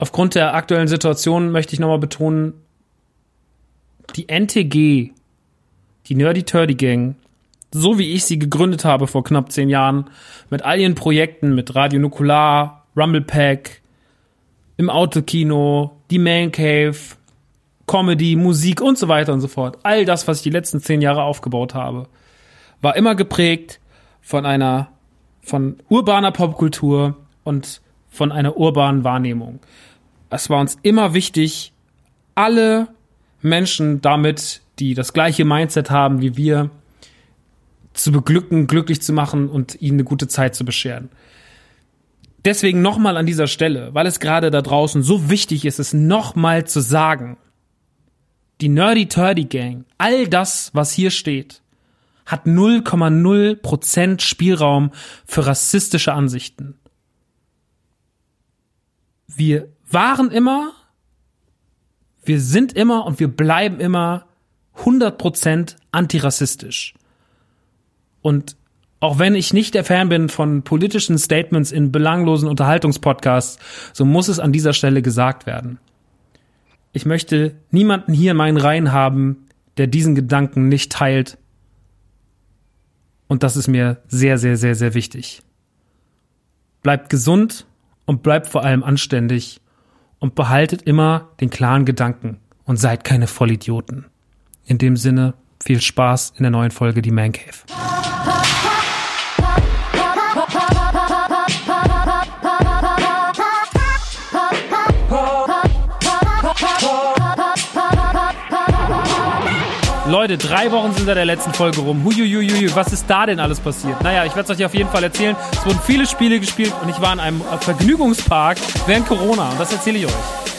Aufgrund der aktuellen Situation möchte ich nochmal betonen, die NTG, die Nerdy Turdy Gang, so wie ich sie gegründet habe vor knapp zehn Jahren, mit all ihren Projekten, mit Radio Nukular, Rumble Pack, im Autokino, die Man Cave, Comedy, Musik und so weiter und so fort. All das, was ich die letzten zehn Jahre aufgebaut habe, war immer geprägt von einer, von urbaner Popkultur und von einer urbanen Wahrnehmung es war uns immer wichtig, alle Menschen damit, die das gleiche Mindset haben wie wir, zu beglücken, glücklich zu machen und ihnen eine gute Zeit zu bescheren. Deswegen nochmal an dieser Stelle, weil es gerade da draußen so wichtig ist, es nochmal zu sagen. Die Nerdy Turdy Gang, all das, was hier steht, hat 0,0% Spielraum für rassistische Ansichten. Wir waren immer, wir sind immer und wir bleiben immer 100% antirassistisch. Und auch wenn ich nicht der Fan bin von politischen Statements in belanglosen Unterhaltungspodcasts, so muss es an dieser Stelle gesagt werden. Ich möchte niemanden hier in meinen Reihen haben, der diesen Gedanken nicht teilt. Und das ist mir sehr, sehr, sehr, sehr wichtig. Bleibt gesund und bleibt vor allem anständig und behaltet immer den klaren Gedanken und seid keine Vollidioten. In dem Sinne, viel Spaß in der neuen Folge Die Man Cave. Leute, drei Wochen sind seit der letzten Folge rum. Huiuiuiui, was ist da denn alles passiert? Naja, ich werde es euch auf jeden Fall erzählen. Es wurden viele Spiele gespielt und ich war in einem Vergnügungspark während Corona und das erzähle ich euch.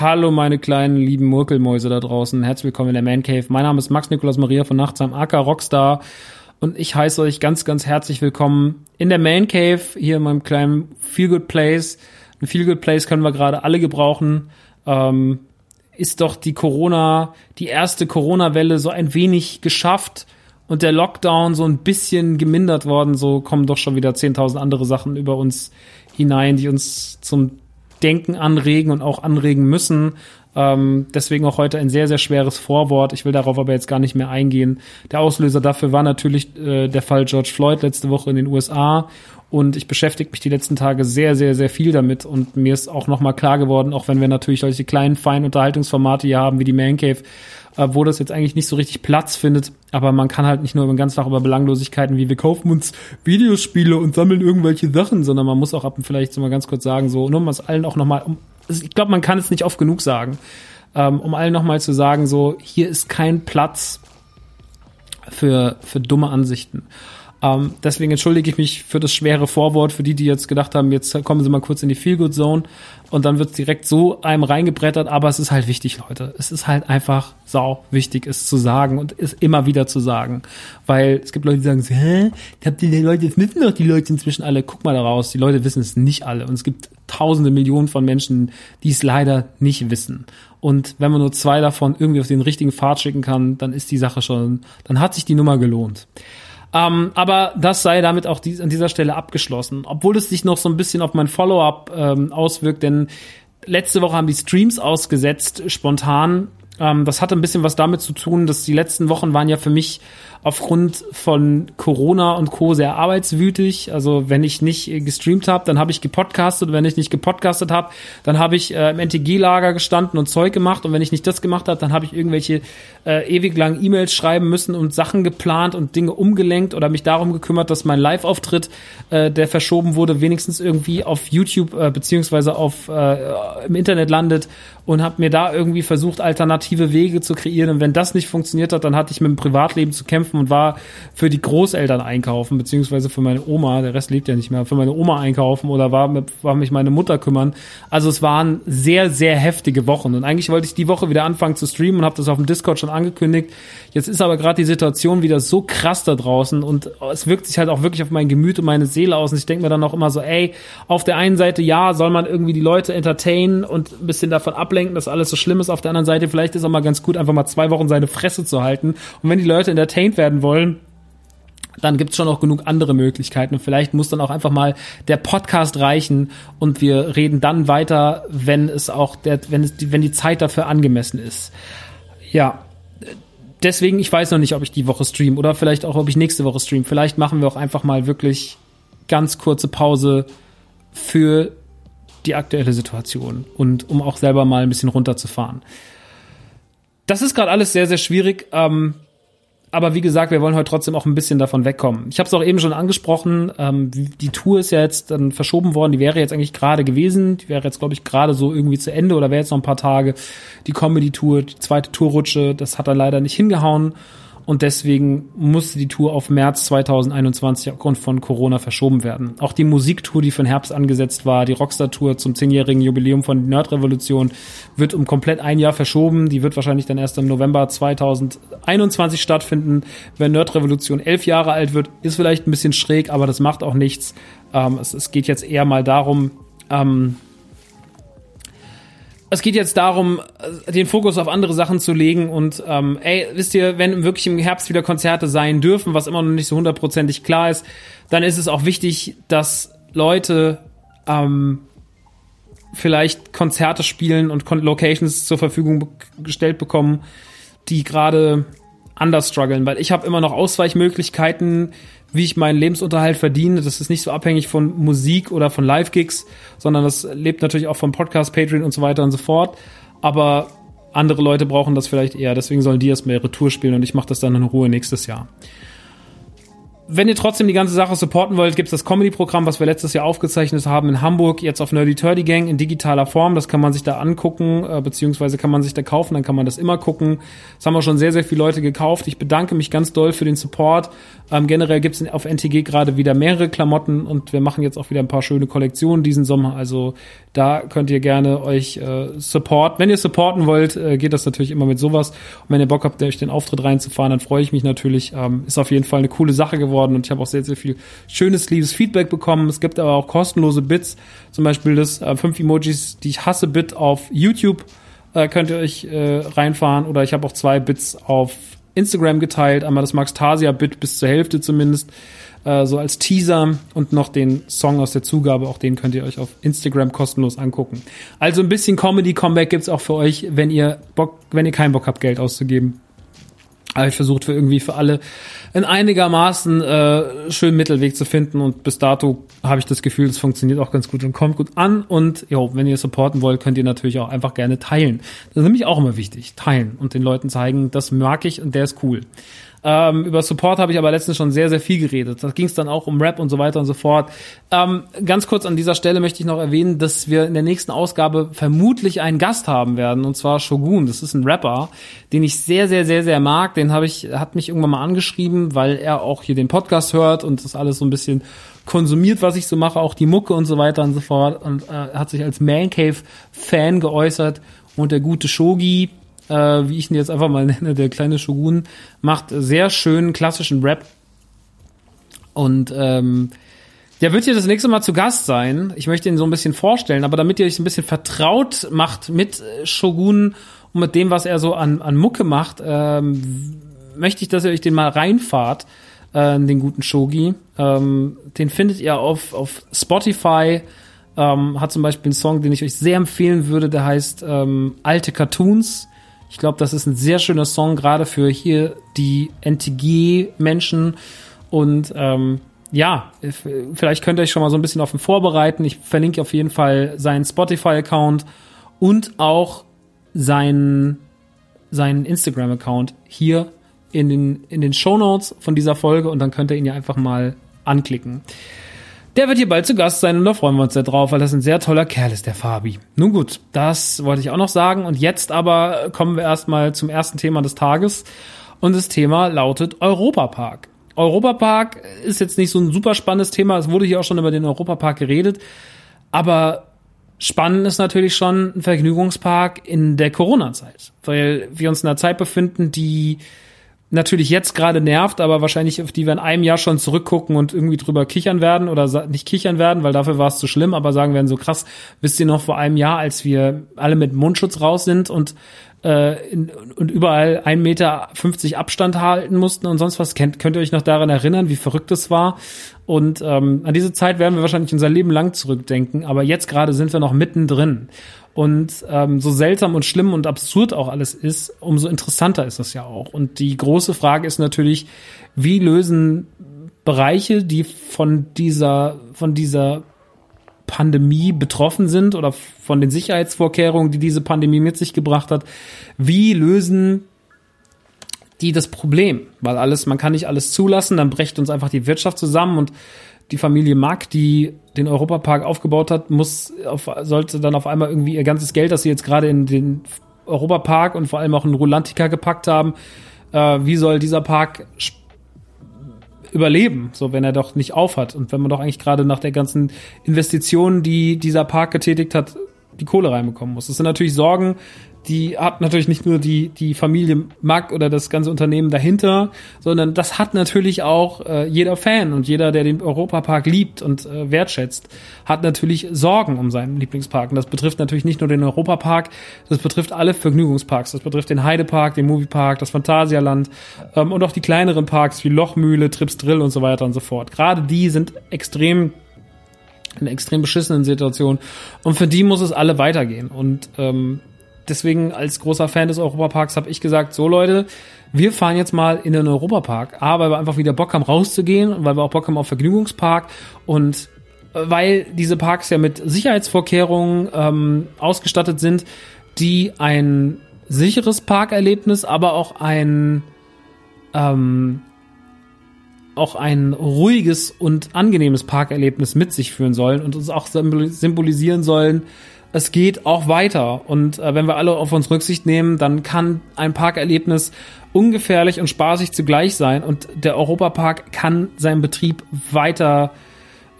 Hallo meine kleinen lieben Murkelmäuse da draußen. Herzlich willkommen in der Man Cave. Mein Name ist Max Nikolaus Maria von Nachtsheim, AK Rockstar. Und ich heiße euch ganz, ganz herzlich willkommen in der Man Cave, hier in meinem kleinen Feel Good Place. Ein Feel Good Place können wir gerade alle gebrauchen. Ähm, ist doch die Corona, die erste Corona-Welle so ein wenig geschafft und der Lockdown so ein bisschen gemindert worden. So kommen doch schon wieder 10.000 andere Sachen über uns hinein, die uns zum Denken anregen und auch anregen müssen. Ähm, deswegen auch heute ein sehr, sehr schweres Vorwort. Ich will darauf aber jetzt gar nicht mehr eingehen. Der Auslöser dafür war natürlich äh, der Fall George Floyd letzte Woche in den USA. Und ich beschäftige mich die letzten Tage sehr, sehr, sehr viel damit. Und mir ist auch nochmal klar geworden, auch wenn wir natürlich solche kleinen, feinen Unterhaltungsformate hier haben wie die Man Cave, äh, wo das jetzt eigentlich nicht so richtig Platz findet. Aber man kann halt nicht nur ganz Tag über Belanglosigkeiten wie wir kaufen uns Videospiele und sammeln irgendwelche Sachen, sondern man muss auch ab und vielleicht so mal ganz kurz sagen, so, nur um es allen auch nochmal, um, ich glaube, man kann es nicht oft genug sagen, ähm, um allen nochmal zu sagen, so, hier ist kein Platz für, für dumme Ansichten. Ähm, deswegen entschuldige ich mich für das schwere Vorwort, für die, die jetzt gedacht haben, jetzt kommen sie mal kurz in die Feel-Good-Zone und dann wird direkt so einem reingebrettert, aber es ist halt wichtig, Leute. Es ist halt einfach sau wichtig, es zu sagen und es immer wieder zu sagen. Weil es gibt Leute, die sagen hä? Habt ihr die Leute, jetzt wissen doch die Leute inzwischen alle, guck mal da raus, die Leute wissen es nicht alle. Und es gibt tausende Millionen von Menschen, die es leider nicht wissen. Und wenn man nur zwei davon irgendwie auf den richtigen Pfad schicken kann, dann ist die Sache schon, dann hat sich die Nummer gelohnt. Ähm, aber das sei damit auch dies, an dieser Stelle abgeschlossen. Obwohl es sich noch so ein bisschen auf mein Follow-up ähm, auswirkt, denn letzte Woche haben die Streams ausgesetzt, spontan. Ähm, das hatte ein bisschen was damit zu tun, dass die letzten Wochen waren ja für mich aufgrund von Corona und Co. sehr arbeitswütig. Also wenn ich nicht gestreamt habe, dann habe ich gepodcastet. Wenn ich nicht gepodcastet habe, dann habe ich äh, im NTG-Lager gestanden und Zeug gemacht. Und wenn ich nicht das gemacht habe, dann habe ich irgendwelche äh, ewig lang E-Mails schreiben müssen und Sachen geplant und Dinge umgelenkt oder mich darum gekümmert, dass mein Live-Auftritt, äh, der verschoben wurde, wenigstens irgendwie auf YouTube äh, beziehungsweise auf äh, im Internet landet und habe mir da irgendwie versucht, alternative Wege zu kreieren. Und wenn das nicht funktioniert hat, dann hatte ich mit dem Privatleben zu kämpfen und war für die Großeltern einkaufen, beziehungsweise für meine Oma, der Rest lebt ja nicht mehr, für meine Oma einkaufen oder war, war mich meine Mutter kümmern. Also es waren sehr, sehr heftige Wochen. Und eigentlich wollte ich die Woche wieder anfangen zu streamen und habe das auf dem Discord schon angekündigt. Jetzt ist aber gerade die Situation wieder so krass da draußen und es wirkt sich halt auch wirklich auf mein Gemüt und meine Seele aus. Und ich denke mir dann auch immer so, ey, auf der einen Seite, ja, soll man irgendwie die Leute entertainen und ein bisschen davon ablenken, dass alles so schlimm ist. Auf der anderen Seite, vielleicht ist auch mal ganz gut, einfach mal zwei Wochen seine Fresse zu halten. Und wenn die Leute entertained werden wollen, dann gibt's schon noch genug andere Möglichkeiten. Und vielleicht muss dann auch einfach mal der Podcast reichen und wir reden dann weiter, wenn es auch der, wenn es, wenn die Zeit dafür angemessen ist. Ja. Deswegen, ich weiß noch nicht, ob ich die Woche stream oder vielleicht auch, ob ich nächste Woche stream. Vielleicht machen wir auch einfach mal wirklich ganz kurze Pause für die aktuelle Situation und um auch selber mal ein bisschen runterzufahren. Das ist gerade alles sehr, sehr schwierig. Ähm, aber wie gesagt, wir wollen heute trotzdem auch ein bisschen davon wegkommen. Ich habe es auch eben schon angesprochen, ähm, die Tour ist ja jetzt dann verschoben worden, die wäre jetzt eigentlich gerade gewesen, die wäre jetzt, glaube ich, gerade so irgendwie zu Ende oder wäre jetzt noch ein paar Tage. Die Comedy-Tour, die zweite Tourrutsche, das hat dann leider nicht hingehauen und deswegen musste die Tour auf März 2021 aufgrund von Corona verschoben werden. Auch die Musiktour, die für den Herbst angesetzt war, die Rockstar-Tour zum zehnjährigen Jubiläum von Nerdrevolution, wird um komplett ein Jahr verschoben. Die wird wahrscheinlich dann erst im November 2021 stattfinden. Wenn Nerdrevolution elf Jahre alt wird, ist vielleicht ein bisschen schräg, aber das macht auch nichts. Ähm, es, es, geht jetzt eher mal darum, ähm, es geht jetzt darum, den Fokus auf andere Sachen zu legen und ähm, ey, wisst ihr, wenn wirklich im Herbst wieder Konzerte sein dürfen, was immer noch nicht so hundertprozentig klar ist, dann ist es auch wichtig, dass Leute ähm, vielleicht Konzerte spielen und Locations zur Verfügung gestellt bekommen, die gerade anders strugglen, weil ich habe immer noch Ausweichmöglichkeiten, wie ich meinen Lebensunterhalt verdiene. Das ist nicht so abhängig von Musik oder von Live-Gigs, sondern das lebt natürlich auch vom Podcast, Patreon und so weiter und so fort. Aber andere Leute brauchen das vielleicht eher. Deswegen sollen die erstmal ihre Tour spielen und ich mache das dann in Ruhe nächstes Jahr. Wenn ihr trotzdem die ganze Sache supporten wollt, gibt's das Comedy-Programm, was wir letztes Jahr aufgezeichnet haben in Hamburg, jetzt auf Nerdy Turdy Gang in digitaler Form. Das kann man sich da angucken, äh, beziehungsweise kann man sich da kaufen, dann kann man das immer gucken. Das haben auch schon sehr, sehr viele Leute gekauft. Ich bedanke mich ganz doll für den Support. Ähm, generell gibt's auf NTG gerade wieder mehrere Klamotten und wir machen jetzt auch wieder ein paar schöne Kollektionen diesen Sommer. Also da könnt ihr gerne euch äh, support. Wenn ihr supporten wollt, äh, geht das natürlich immer mit sowas. Und wenn ihr Bock habt, euch den Auftritt reinzufahren, dann freue ich mich natürlich. Ähm, ist auf jeden Fall eine coole Sache geworden geworden und ich habe auch sehr, sehr viel schönes, liebes Feedback bekommen. Es gibt aber auch kostenlose Bits, zum Beispiel das äh, fünf Emojis, die ich hasse Bit auf YouTube, äh, könnt ihr euch äh, reinfahren oder ich habe auch zwei Bits auf Instagram geteilt, einmal das Max Tasia Bit bis zur Hälfte zumindest, äh, so als Teaser und noch den Song aus der Zugabe, auch den könnt ihr euch auf Instagram kostenlos angucken. Also ein bisschen Comedy Comeback gibt's auch für euch, wenn ihr Bock, wenn ihr keinen Bock habt Geld auszugeben. Aber ich versucht für irgendwie für alle einen einigermaßen äh, schönen Mittelweg zu finden und bis dato habe ich das Gefühl, es funktioniert auch ganz gut und kommt gut an und jo, wenn ihr supporten wollt, könnt ihr natürlich auch einfach gerne teilen. Das ist nämlich auch immer wichtig, teilen und den Leuten zeigen, das mag ich und der ist cool. Ähm, über Support habe ich aber letztens schon sehr, sehr viel geredet. Da ging es dann auch um Rap und so weiter und so fort. Ähm, ganz kurz an dieser Stelle möchte ich noch erwähnen, dass wir in der nächsten Ausgabe vermutlich einen Gast haben werden, und zwar Shogun. Das ist ein Rapper, den ich sehr, sehr, sehr, sehr mag. Den habe ich, hat mich irgendwann mal angeschrieben, weil er auch hier den Podcast hört und das alles so ein bisschen konsumiert, was ich so mache, auch die Mucke und so weiter und so fort. Und äh, hat sich als Man Cave Fan geäußert. Und der gute Shogi, äh, wie ich ihn jetzt einfach mal nenne, der kleine Shogun, macht sehr schönen klassischen Rap. Und ähm, der wird hier das nächste Mal zu Gast sein. Ich möchte ihn so ein bisschen vorstellen, aber damit ihr euch ein bisschen vertraut macht mit Shogun und mit dem, was er so an, an Mucke macht, ähm, möchte ich, dass ihr euch den mal reinfahrt, äh, den guten Shogi. Ähm, den findet ihr auf, auf Spotify. Ähm, hat zum Beispiel einen Song, den ich euch sehr empfehlen würde, der heißt ähm, Alte Cartoons. Ich glaube, das ist ein sehr schöner Song, gerade für hier die NTG-Menschen. Und ähm, ja, vielleicht könnt ihr euch schon mal so ein bisschen auf ihn vorbereiten. Ich verlinke auf jeden Fall seinen Spotify-Account und auch seinen, seinen Instagram-Account hier in den, in den Show Notes von dieser Folge und dann könnt ihr ihn ja einfach mal anklicken. Der wird hier bald zu Gast sein und da freuen wir uns sehr drauf, weil das ein sehr toller Kerl ist, der Fabi. Nun gut, das wollte ich auch noch sagen. Und jetzt aber kommen wir erstmal zum ersten Thema des Tages. Und das Thema lautet Europapark. Europapark ist jetzt nicht so ein super spannendes Thema. Es wurde hier auch schon über den Europapark geredet. Aber spannend ist natürlich schon ein Vergnügungspark in der Corona-Zeit. Weil wir uns in einer Zeit befinden, die natürlich jetzt gerade nervt, aber wahrscheinlich auf die wir in einem Jahr schon zurückgucken und irgendwie drüber kichern werden oder nicht kichern werden, weil dafür war es zu schlimm, aber sagen werden so krass, wisst ihr noch vor einem Jahr, als wir alle mit Mundschutz raus sind und äh, in, und überall ein Meter fünfzig Abstand halten mussten und sonst was. Kennt, könnt ihr euch noch daran erinnern, wie verrückt es war? Und ähm, an diese Zeit werden wir wahrscheinlich unser Leben lang zurückdenken, aber jetzt gerade sind wir noch mittendrin. Und ähm, so seltsam und schlimm und absurd auch alles ist, umso interessanter ist es ja auch. Und die große Frage ist natürlich, wie lösen Bereiche, die von dieser, von dieser Pandemie betroffen sind oder von den Sicherheitsvorkehrungen, die diese Pandemie mit sich gebracht hat, wie lösen die das Problem? Weil alles, man kann nicht alles zulassen, dann brecht uns einfach die Wirtschaft zusammen und die Familie Mack, die den Europapark aufgebaut hat, muss auf, sollte dann auf einmal irgendwie ihr ganzes Geld, das sie jetzt gerade in den Europapark und vor allem auch in Rulantica gepackt haben, äh, wie soll dieser Park überleben, so wenn er doch nicht aufhat und wenn man doch eigentlich gerade nach der ganzen Investition, die dieser Park getätigt hat, die Kohle reinbekommen muss. Das sind natürlich Sorgen, die hat natürlich nicht nur die, die Familie Mack oder das ganze Unternehmen dahinter, sondern das hat natürlich auch äh, jeder Fan und jeder, der den Europapark liebt und äh, wertschätzt, hat natürlich Sorgen um seinen Lieblingspark. Und das betrifft natürlich nicht nur den Europapark, das betrifft alle Vergnügungsparks. Das betrifft den Heidepark, den Moviepark, das Phantasialand ähm, und auch die kleineren Parks wie Lochmühle, Trips Drill und so weiter und so fort. Gerade die sind extrem in extrem beschissenen Situation. Und für die muss es alle weitergehen. Und ähm, deswegen als großer Fan des Europaparks habe ich gesagt, so Leute, wir fahren jetzt mal in den Europapark. A, weil wir einfach wieder Bock haben rauszugehen und weil wir auch Bock haben auf Vergnügungspark und äh, weil diese Parks ja mit Sicherheitsvorkehrungen ähm, ausgestattet sind, die ein sicheres Parkerlebnis, aber auch ein ähm, auch ein ruhiges und angenehmes Parkerlebnis mit sich führen sollen und uns auch symbolisieren sollen, es geht auch weiter. Und äh, wenn wir alle auf uns Rücksicht nehmen, dann kann ein Parkerlebnis ungefährlich und spaßig zugleich sein. Und der Europapark kann seinen Betrieb weiter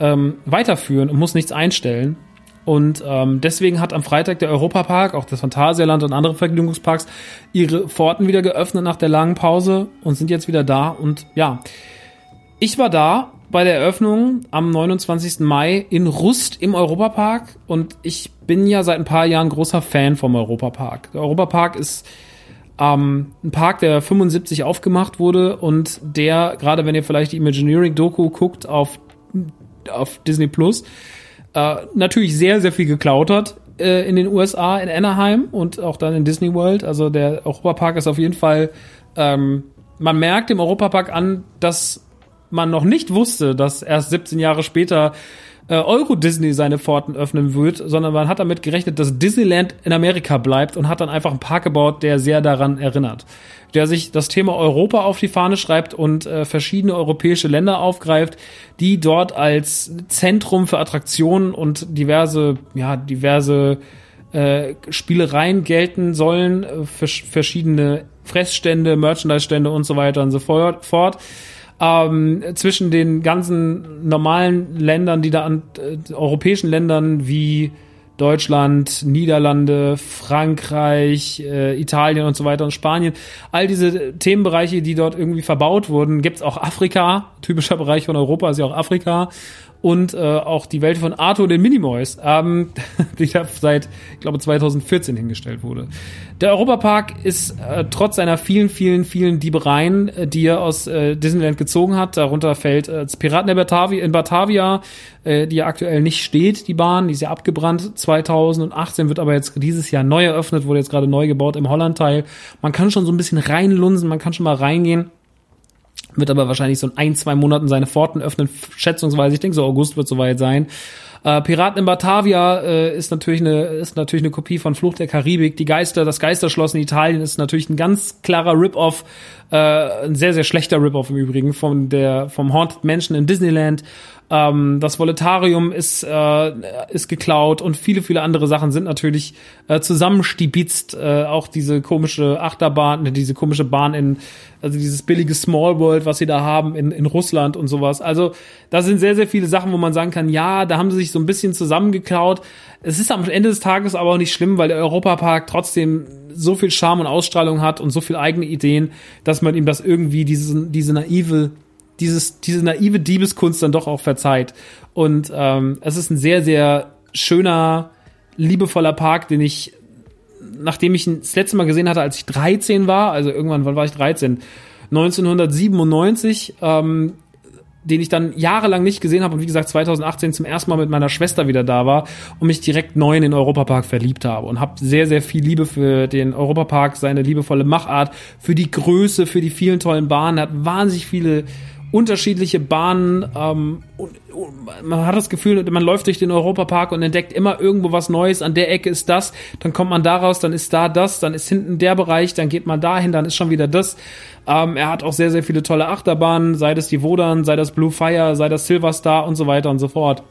ähm, weiterführen und muss nichts einstellen. Und ähm, deswegen hat am Freitag der Europapark, auch das Phantasialand und andere Vergnügungsparks, ihre Pforten wieder geöffnet nach der langen Pause und sind jetzt wieder da. Und ja, ich war da bei der Eröffnung am 29. Mai in Rust im Europapark und ich bin ja seit ein paar Jahren großer Fan vom Europapark. Der Europapark ist ähm, ein Park, der 75 aufgemacht wurde und der, gerade wenn ihr vielleicht die Imagineering-Doku guckt auf, auf Disney Plus, äh, natürlich sehr, sehr viel geklaut hat äh, in den USA, in Anaheim und auch dann in Disney World. Also der Europapark ist auf jeden Fall, ähm, man merkt dem Europapark an, dass man noch nicht wusste, dass erst 17 Jahre später äh, Euro Disney seine Pforten öffnen wird, sondern man hat damit gerechnet, dass Disneyland in Amerika bleibt und hat dann einfach einen Park gebaut, der sehr daran erinnert. Der sich das Thema Europa auf die Fahne schreibt und äh, verschiedene europäische Länder aufgreift, die dort als Zentrum für Attraktionen und diverse, ja, diverse äh, Spielereien gelten sollen, äh, verschiedene Fressstände, Merchandise-Stände und so weiter und so fort ähm, zwischen den ganzen normalen Ländern, die da an äh, europäischen Ländern wie Deutschland, Niederlande, Frankreich, äh, Italien und so weiter und Spanien. All diese Themenbereiche, die dort irgendwie verbaut wurden, gibt's auch Afrika, typischer Bereich von Europa ist ja auch Afrika und äh, auch die Welt von Arthur den Minimoys, ähm, die da seit, ich glaube, 2014 hingestellt wurde. Der Europapark ist äh, trotz seiner vielen, vielen, vielen Diebereien, äh, die er aus äh, Disneyland gezogen hat, darunter fällt äh, das Piraten in Batavia, in Batavia äh, die ja aktuell nicht steht, die Bahn, die ist ja abgebrannt 2018, wird aber jetzt dieses Jahr neu eröffnet, wurde jetzt gerade neu gebaut im Holland-Teil. Man kann schon so ein bisschen reinlunsen, man kann schon mal reingehen wird aber wahrscheinlich so in ein, zwei Monaten seine Pforten öffnen, schätzungsweise. Ich denke, so August wird soweit sein. Äh, Piraten in Batavia äh, ist natürlich eine ist natürlich eine Kopie von Fluch der Karibik. Die Geister, das Geisterschloss in Italien ist natürlich ein ganz klarer Rip-Off, äh, ein sehr sehr schlechter Rip-Off im Übrigen von der vom Haunted Mansion in Disneyland. Ähm, das Voletarium ist, äh, ist geklaut und viele, viele andere Sachen sind natürlich äh, zusammenstibitzt. Äh, auch diese komische Achterbahn, diese komische Bahn in, also dieses billige Small World, was sie da haben in, in Russland und sowas. Also da sind sehr, sehr viele Sachen, wo man sagen kann, ja, da haben sie sich so ein bisschen zusammengeklaut. Es ist am Ende des Tages aber auch nicht schlimm, weil der Europapark trotzdem so viel Charme und Ausstrahlung hat und so viel eigene Ideen, dass man ihm das irgendwie, diese, diese naive dieses, diese naive Diebeskunst dann doch auch verzeiht. Und ähm, es ist ein sehr, sehr schöner, liebevoller Park, den ich, nachdem ich ihn das letzte Mal gesehen hatte, als ich 13 war, also irgendwann, wann war ich 13? 1997, ähm, den ich dann jahrelang nicht gesehen habe und wie gesagt 2018 zum ersten Mal mit meiner Schwester wieder da war und mich direkt neu in den Europapark verliebt habe und habe sehr sehr viel Liebe für den Europapark, seine liebevolle Machart, für die Größe, für die vielen tollen Bahnen, hat wahnsinnig viele unterschiedliche Bahnen. Ähm, man hat das Gefühl, man läuft durch den Europapark und entdeckt immer irgendwo was Neues. An der Ecke ist das, dann kommt man daraus, dann ist da das, dann ist hinten der Bereich, dann geht man dahin, dann ist schon wieder das. Ähm, er hat auch sehr, sehr viele tolle Achterbahnen, sei das die Wodan, sei das Blue Fire, sei das Silver Star und so weiter und so fort.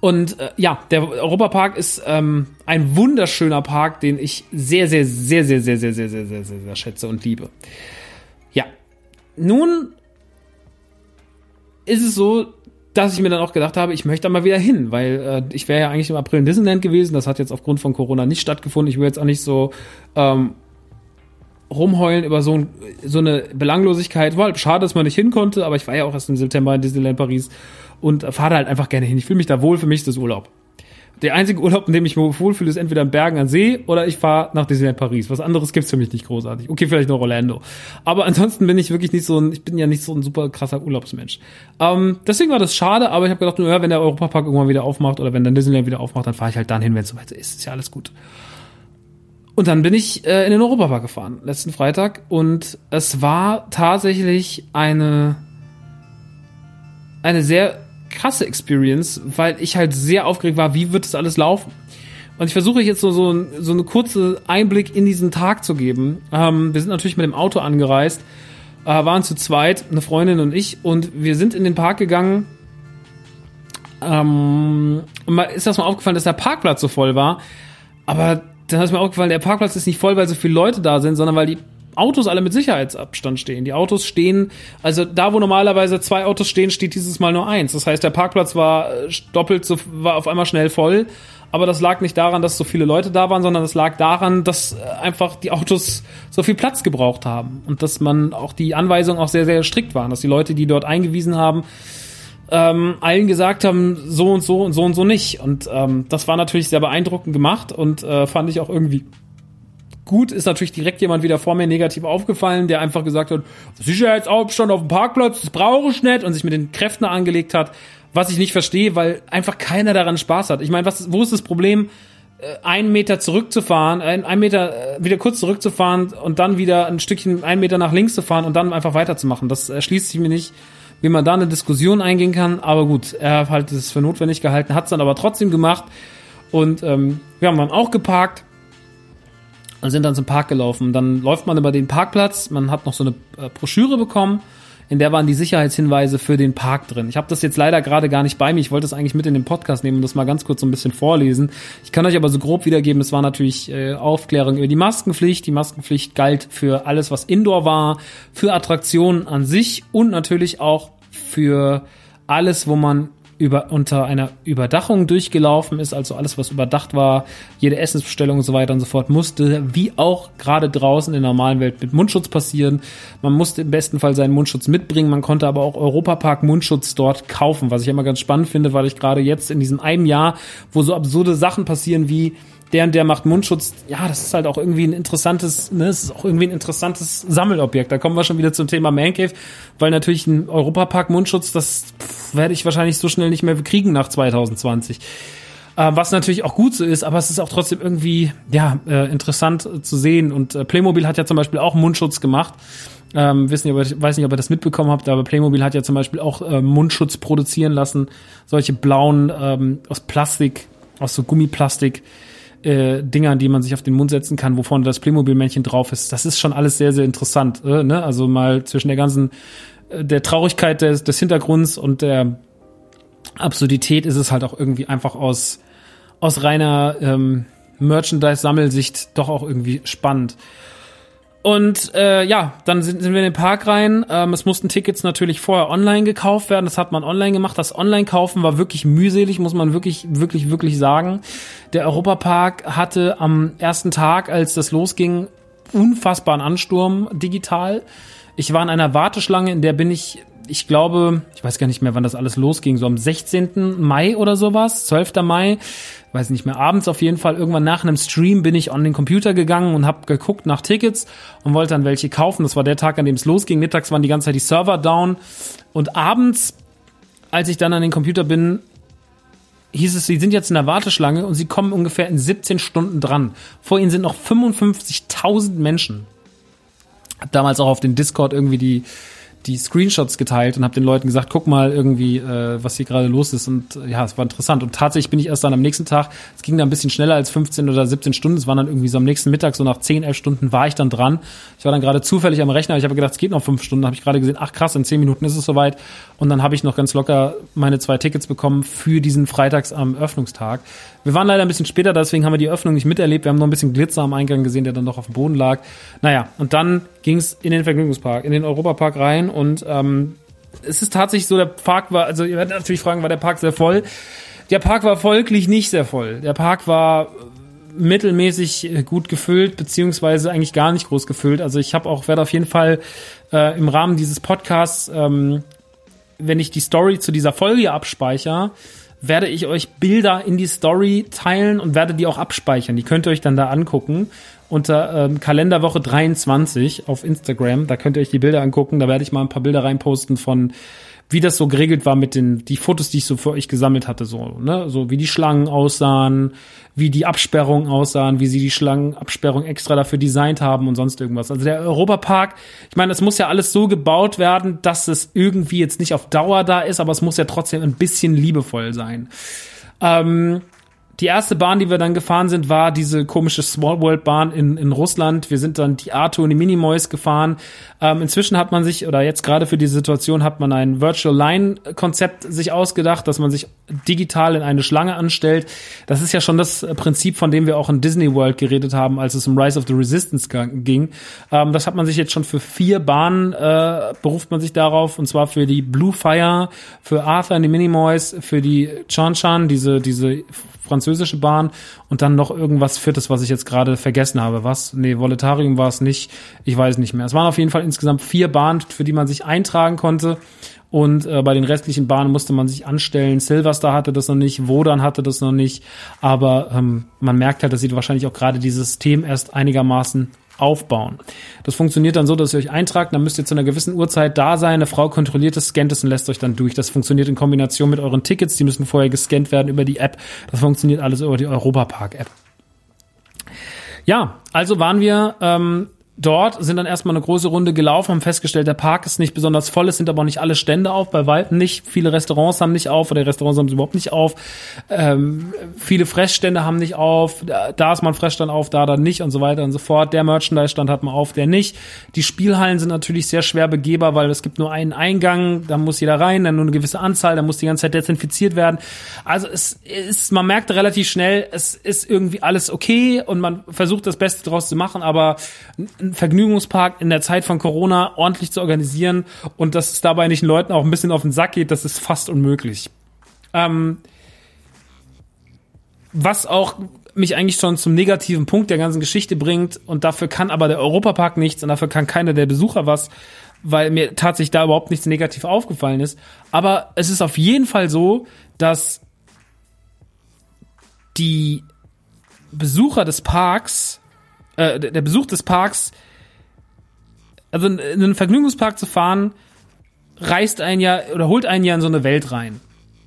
Und äh, ja, der Europapark ist ähm, ein wunderschöner Park, den ich sehr, sehr, sehr, sehr, sehr, sehr, sehr, sehr, sehr, sehr, sehr schätze und liebe. Nun ist es so, dass ich mir dann auch gedacht habe, ich möchte da mal wieder hin, weil äh, ich wäre ja eigentlich im April in Disneyland gewesen. Das hat jetzt aufgrund von Corona nicht stattgefunden. Ich will jetzt auch nicht so ähm, rumheulen über so, so eine Belanglosigkeit. War halt schade, dass man nicht hin konnte, aber ich war ja auch erst im September in Disneyland Paris und fahre halt einfach gerne hin. Ich fühle mich da wohl, für mich ist das Urlaub der einzige Urlaub, in dem ich mich wohlfühle, ist entweder in Bergen an See oder ich fahre nach Disneyland Paris. Was anderes gibt's für mich nicht großartig. Okay, vielleicht noch Orlando. Aber ansonsten bin ich wirklich nicht so ein, ich bin ja nicht so ein super krasser Urlaubsmensch. Ähm, deswegen war das schade, aber ich habe gedacht, naja, wenn der Europapark irgendwann wieder aufmacht oder wenn dann Disneyland wieder aufmacht, dann fahre ich halt dann hin, wenn es soweit ist. Ist ja alles gut. Und dann bin ich äh, in den Europapark gefahren, letzten Freitag. Und es war tatsächlich eine, eine sehr krasse Experience, weil ich halt sehr aufgeregt war, wie wird das alles laufen. Und ich versuche jetzt so, so, so eine kurze Einblick in diesen Tag zu geben. Ähm, wir sind natürlich mit dem Auto angereist. äh, waren zu zweit, eine Freundin und ich, und wir sind in den Park gegangen. Ähm, und mal ist das mal aufgefallen, dass der Parkplatz so voll war. Aber dann ist mir aufgefallen, der Parkplatz ist nicht voll, weil so viele Leute da sind, sondern weil die Autos alle mit Sicherheitsabstand stehen. Die Autos stehen, also da, wo normalerweise zwei Autos stehen, steht dieses Mal nur eins. Das heißt, der Parkplatz war äh, doppelt so, war auf einmal schnell voll. Aber das lag nicht daran, dass so viele Leute da waren, sondern das lag daran, dass äh, einfach die Autos so viel Platz gebraucht haben und dass man auch die Anweisungen auch sehr, sehr strikt waren, dass die Leute, die dort eingewiesen haben, ähm, allen gesagt haben, so und so und so und so nicht. Und ähm, das war natürlich sehr beeindruckend gemacht und äh, fand ich auch irgendwie gut. Ist natürlich direkt jemand wieder vor mir negativ aufgefallen, der einfach gesagt hat, Sicherheitsaufstand auf dem Parkplatz, das brauche ich nicht und sich mit den Kräften angelegt hat, was ich nicht verstehe, weil einfach keiner daran Spaß hat. Ich meine, was, wo ist das Problem? Äh, einen Meter zurückzufahren, ein, einen Meter äh, wieder kurz zurückzufahren und dann wieder ein Stückchen einen Meter nach links zu fahren und dann einfach weiterzumachen. Das erschließt sich mir nicht wie man da eine Diskussion eingehen kann. Aber gut, er hat es für notwendig gehalten, hat es dann aber trotzdem gemacht. Und ähm, wir haben dann auch geparkt und sind dann zum Park gelaufen. Dann läuft man über den Parkplatz, man hat noch so eine äh, Broschüre bekommen, in der waren die Sicherheitshinweise für den Park drin. Ich habe das jetzt leider gerade gar nicht bei mir. Ich wollte das eigentlich mit in den Podcast nehmen und das mal ganz kurz so ein bisschen vorlesen. Ich kann euch aber so grob wiedergeben, es war natürlich äh, Aufklärung über die Maskenpflicht. Die Maskenpflicht galt für alles, was Indoor war, für Attraktionen an sich und natürlich auch für alles, wo man über, unter einer Überdachung durchgelaufen ist, also alles, was überdacht war, jede Essensbestellung und so weiter und so fort, musste, wie auch gerade draußen in der normalen Welt, mit Mundschutz passieren. Man musste im besten Fall seinen Mundschutz mitbringen, man konnte aber auch Europapark Mundschutz dort kaufen, was ich immer ganz spannend finde, weil ich gerade jetzt in diesem einem Jahr, wo so absurde Sachen passieren wie der und der macht Mundschutz, ja, das ist halt auch irgendwie ein interessantes, ne, es ist auch irgendwie ein interessantes Sammelobjekt. Da kommen wir schon wieder zum Thema Man Cave, weil natürlich ein Europapark Mundschutz, das werde ich wahrscheinlich so schnell nicht mehr kriegen nach 2020. Äh, was natürlich auch gut so ist, aber es ist auch trotzdem irgendwie, ja, äh, interessant äh, zu sehen. Und Playmobil hat ja zum Beispiel auch Mundschutz gemacht. Ähm, wissen ich weiß nicht, ob ihr das mitbekommen habt, aber Playmobil hat ja zum Beispiel auch äh, Mundschutz produzieren lassen. Solche blauen, ähm, aus Plastik, aus so Gummiplastik, äh, Dingern, die man sich auf den Mund setzen kann, wo vorne das Playmobil-Männchen drauf ist. Das ist schon alles sehr, sehr interessant. Äh, ne? Also mal zwischen der ganzen, äh, der Traurigkeit des, des Hintergrunds und der Absurdität ist es halt auch irgendwie einfach aus, aus reiner ähm, Merchandise-Sammelsicht doch auch irgendwie spannend. Und äh, ja, dann sind, sind wir in den Park rein. Ähm, es mussten Tickets natürlich vorher online gekauft werden. Das hat man online gemacht. Das Online-Kaufen war wirklich mühselig, muss man wirklich, wirklich, wirklich sagen. Der Europapark hatte am ersten Tag, als das losging, unfassbaren Ansturm digital. Ich war in einer Warteschlange, in der bin ich, ich glaube, ich weiß gar nicht mehr, wann das alles losging, so am 16. Mai oder sowas, 12. Mai weiß nicht mehr, abends auf jeden Fall, irgendwann nach einem Stream bin ich an den Computer gegangen und habe geguckt nach Tickets und wollte dann welche kaufen. Das war der Tag, an dem es losging. Mittags waren die ganze Zeit die Server down. Und abends, als ich dann an den Computer bin, hieß es, sie sind jetzt in der Warteschlange und sie kommen ungefähr in 17 Stunden dran. Vor ihnen sind noch 55.000 Menschen. Hab damals auch auf den Discord irgendwie die die Screenshots geteilt und habe den Leuten gesagt, guck mal irgendwie, äh, was hier gerade los ist. Und äh, ja, es war interessant. Und tatsächlich bin ich erst dann am nächsten Tag, es ging dann ein bisschen schneller als 15 oder 17 Stunden. Es waren dann irgendwie so am nächsten Mittag, so nach 10, 11 Stunden war ich dann dran. Ich war dann gerade zufällig am Rechner. Ich habe gedacht, es geht noch fünf Stunden. habe ich gerade gesehen, ach krass, in 10 Minuten ist es soweit. Und dann habe ich noch ganz locker meine zwei Tickets bekommen für diesen Freitags am Öffnungstag. Wir waren leider ein bisschen später, deswegen haben wir die Öffnung nicht miterlebt. Wir haben noch ein bisschen Glitzer am Eingang gesehen, der dann noch auf dem Boden lag. Naja, und dann ging es in den Vergnügungspark, in den Europapark rein und ähm, es ist tatsächlich so, der Park war, also ihr werdet natürlich fragen, war der Park sehr voll? Der Park war folglich nicht sehr voll. Der Park war mittelmäßig gut gefüllt, beziehungsweise eigentlich gar nicht groß gefüllt. Also ich habe auch, werde auf jeden Fall äh, im Rahmen dieses Podcasts, ähm, wenn ich die Story zu dieser Folge abspeichere, werde ich euch Bilder in die Story teilen und werde die auch abspeichern. Die könnt ihr euch dann da angucken unter ähm, Kalenderwoche 23 auf Instagram. Da könnt ihr euch die Bilder angucken. Da werde ich mal ein paar Bilder reinposten von wie das so geregelt war mit den die Fotos, die ich so für euch gesammelt hatte, so ne, so wie die Schlangen aussahen, wie die Absperrungen aussahen, wie sie die Schlangenabsperrung extra dafür designt haben und sonst irgendwas. Also der Europapark, ich meine, es muss ja alles so gebaut werden, dass es irgendwie jetzt nicht auf Dauer da ist, aber es muss ja trotzdem ein bisschen liebevoll sein. Ähm, die erste Bahn, die wir dann gefahren sind, war diese komische Small World Bahn in, in Russland. Wir sind dann die Arto und die Minimoys gefahren. Ähm, inzwischen hat man sich, oder jetzt gerade für diese Situation, hat man ein Virtual Line Konzept sich ausgedacht, dass man sich digital in eine Schlange anstellt. Das ist ja schon das Prinzip, von dem wir auch in Disney World geredet haben, als es um Rise of the Resistance ging. Ähm, das hat man sich jetzt schon für vier Bahnen, äh, beruft man sich darauf, und zwar für die Blue Fire, für Arthur und die Minimoys, für die Chanchan, diese, diese französische Bahn und dann noch irgendwas Viertes, was ich jetzt gerade vergessen habe. Was? Nee, Voletarium war es nicht. Ich weiß nicht mehr. Es waren auf jeden Fall insgesamt vier Bahnen, für die man sich eintragen konnte. Und äh, bei den restlichen Bahnen musste man sich anstellen. Silverstar hatte das noch nicht, Wodan hatte das noch nicht. Aber ähm, man merkt halt, dass sie wahrscheinlich auch gerade dieses System erst einigermaßen aufbauen. Das funktioniert dann so, dass ihr euch eintragt, dann müsst ihr zu einer gewissen Uhrzeit da sein, eine Frau kontrolliert es, scannt es und lässt euch dann durch. Das funktioniert in Kombination mit euren Tickets, die müssen vorher gescannt werden über die App. Das funktioniert alles über die Europapark-App. Ja, also waren wir ähm, dort, sind dann erstmal eine große Runde gelaufen, haben festgestellt, der Park ist nicht besonders voll, es sind aber auch nicht alle Stände auf, bei weitem nicht. Viele Restaurants haben nicht auf oder Restaurants haben sie überhaupt nicht auf. Ähm, viele Fressstände haben nicht auf, da ist man Fressstand auf, da dann nicht und so weiter und so fort. Der Merchandise-Stand hat man auf, der nicht. Die Spielhallen sind natürlich sehr schwer begehbar, weil es gibt nur einen Eingang, da muss jeder rein, dann nur eine gewisse Anzahl, da muss die ganze Zeit desinfiziert werden. Also es ist, man merkt relativ schnell, es ist irgendwie alles okay und man versucht das Beste draus zu machen, aber Vergnügungspark in der Zeit von Corona ordentlich zu organisieren und dass es dabei nicht den Leuten auch ein bisschen auf den Sack geht, das ist fast unmöglich. Ähm, was auch mich eigentlich schon zum negativen Punkt der ganzen Geschichte bringt und dafür kann aber der Europapark nichts und dafür kann keiner der Besucher was, weil mir tatsächlich da überhaupt nichts negativ aufgefallen ist. Aber es ist auf jeden Fall so, dass die Besucher des Parks, äh, der Besuch des Parks also in einen Vergnügungspark zu fahren, reißt einen ja oder holt einen ja in so eine Welt rein.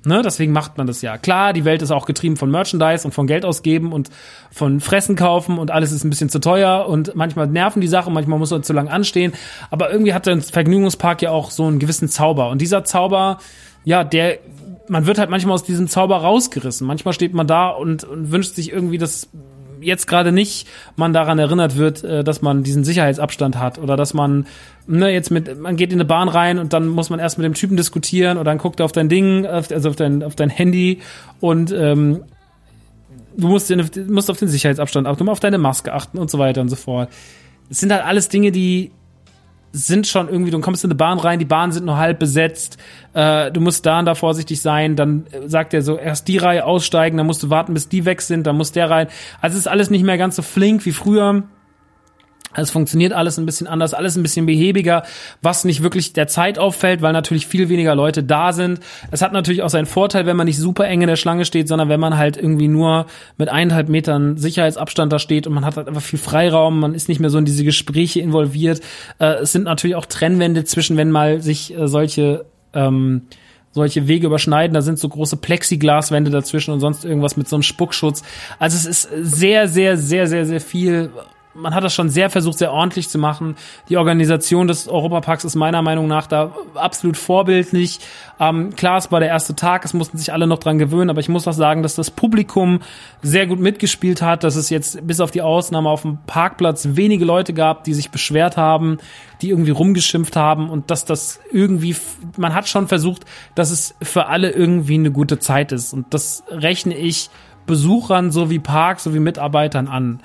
Ne, deswegen macht man das ja. Klar, die Welt ist auch getrieben von Merchandise und von Geld ausgeben und von Fressen kaufen und alles ist ein bisschen zu teuer und manchmal nerven die Sachen, manchmal muss man zu lang anstehen. Aber irgendwie hat der Vergnügungspark ja auch so einen gewissen Zauber. Und dieser Zauber, ja, der, man wird halt manchmal aus diesem Zauber rausgerissen. Manchmal steht man da und, und wünscht sich irgendwie, dass jetzt gerade nicht man daran erinnert wird, äh, dass man diesen Sicherheitsabstand hat oder dass man ne, jetzt mit man geht in eine Bahn rein und dann muss man erst mit dem Typen diskutieren oder dann guckt er auf dein Ding, also auf dein auf dein Handy und ähm, du musst, in, musst auf den Sicherheitsabstand achten, auf deine Maske achten und so weiter und so fort. Es sind halt alles Dinge, die sind schon irgendwie, du kommst in eine Bahn rein, die Bahnen sind nur halb besetzt, äh, du musst da und da vorsichtig sein, dann sagt er so, erst die Reihe aussteigen, dann musst du warten, bis die weg sind, dann muss der rein. Also es ist alles nicht mehr ganz so flink wie früher. Es funktioniert alles ein bisschen anders, alles ein bisschen behäbiger, was nicht wirklich der Zeit auffällt, weil natürlich viel weniger Leute da sind. Es hat natürlich auch seinen Vorteil, wenn man nicht super eng in der Schlange steht, sondern wenn man halt irgendwie nur mit eineinhalb Metern Sicherheitsabstand da steht und man hat halt einfach viel Freiraum, man ist nicht mehr so in diese Gespräche involviert. Äh, es sind natürlich auch Trennwände zwischen, wenn mal sich äh, solche ähm, solche Wege überschneiden. Da sind so große Plexiglaswände dazwischen und sonst irgendwas mit so einem Spuckschutz. Also es ist sehr, sehr, sehr, sehr, sehr viel man hat das schon sehr versucht, sehr ordentlich zu machen. Die Organisation des Europaparks ist meiner Meinung nach da absolut vorbildlich. Ähm, klar, es war der erste Tag, es mussten sich alle noch dran gewöhnen, aber ich muss auch sagen, dass das Publikum sehr gut mitgespielt hat, dass es jetzt bis auf die Ausnahme auf dem Parkplatz wenige Leute gab, die sich beschwert haben, die irgendwie rumgeschimpft haben und dass das irgendwie, man hat schon versucht, dass es für alle irgendwie eine gute Zeit ist. Und das rechne ich Besuchern sowie Park sowie Mitarbeitern an.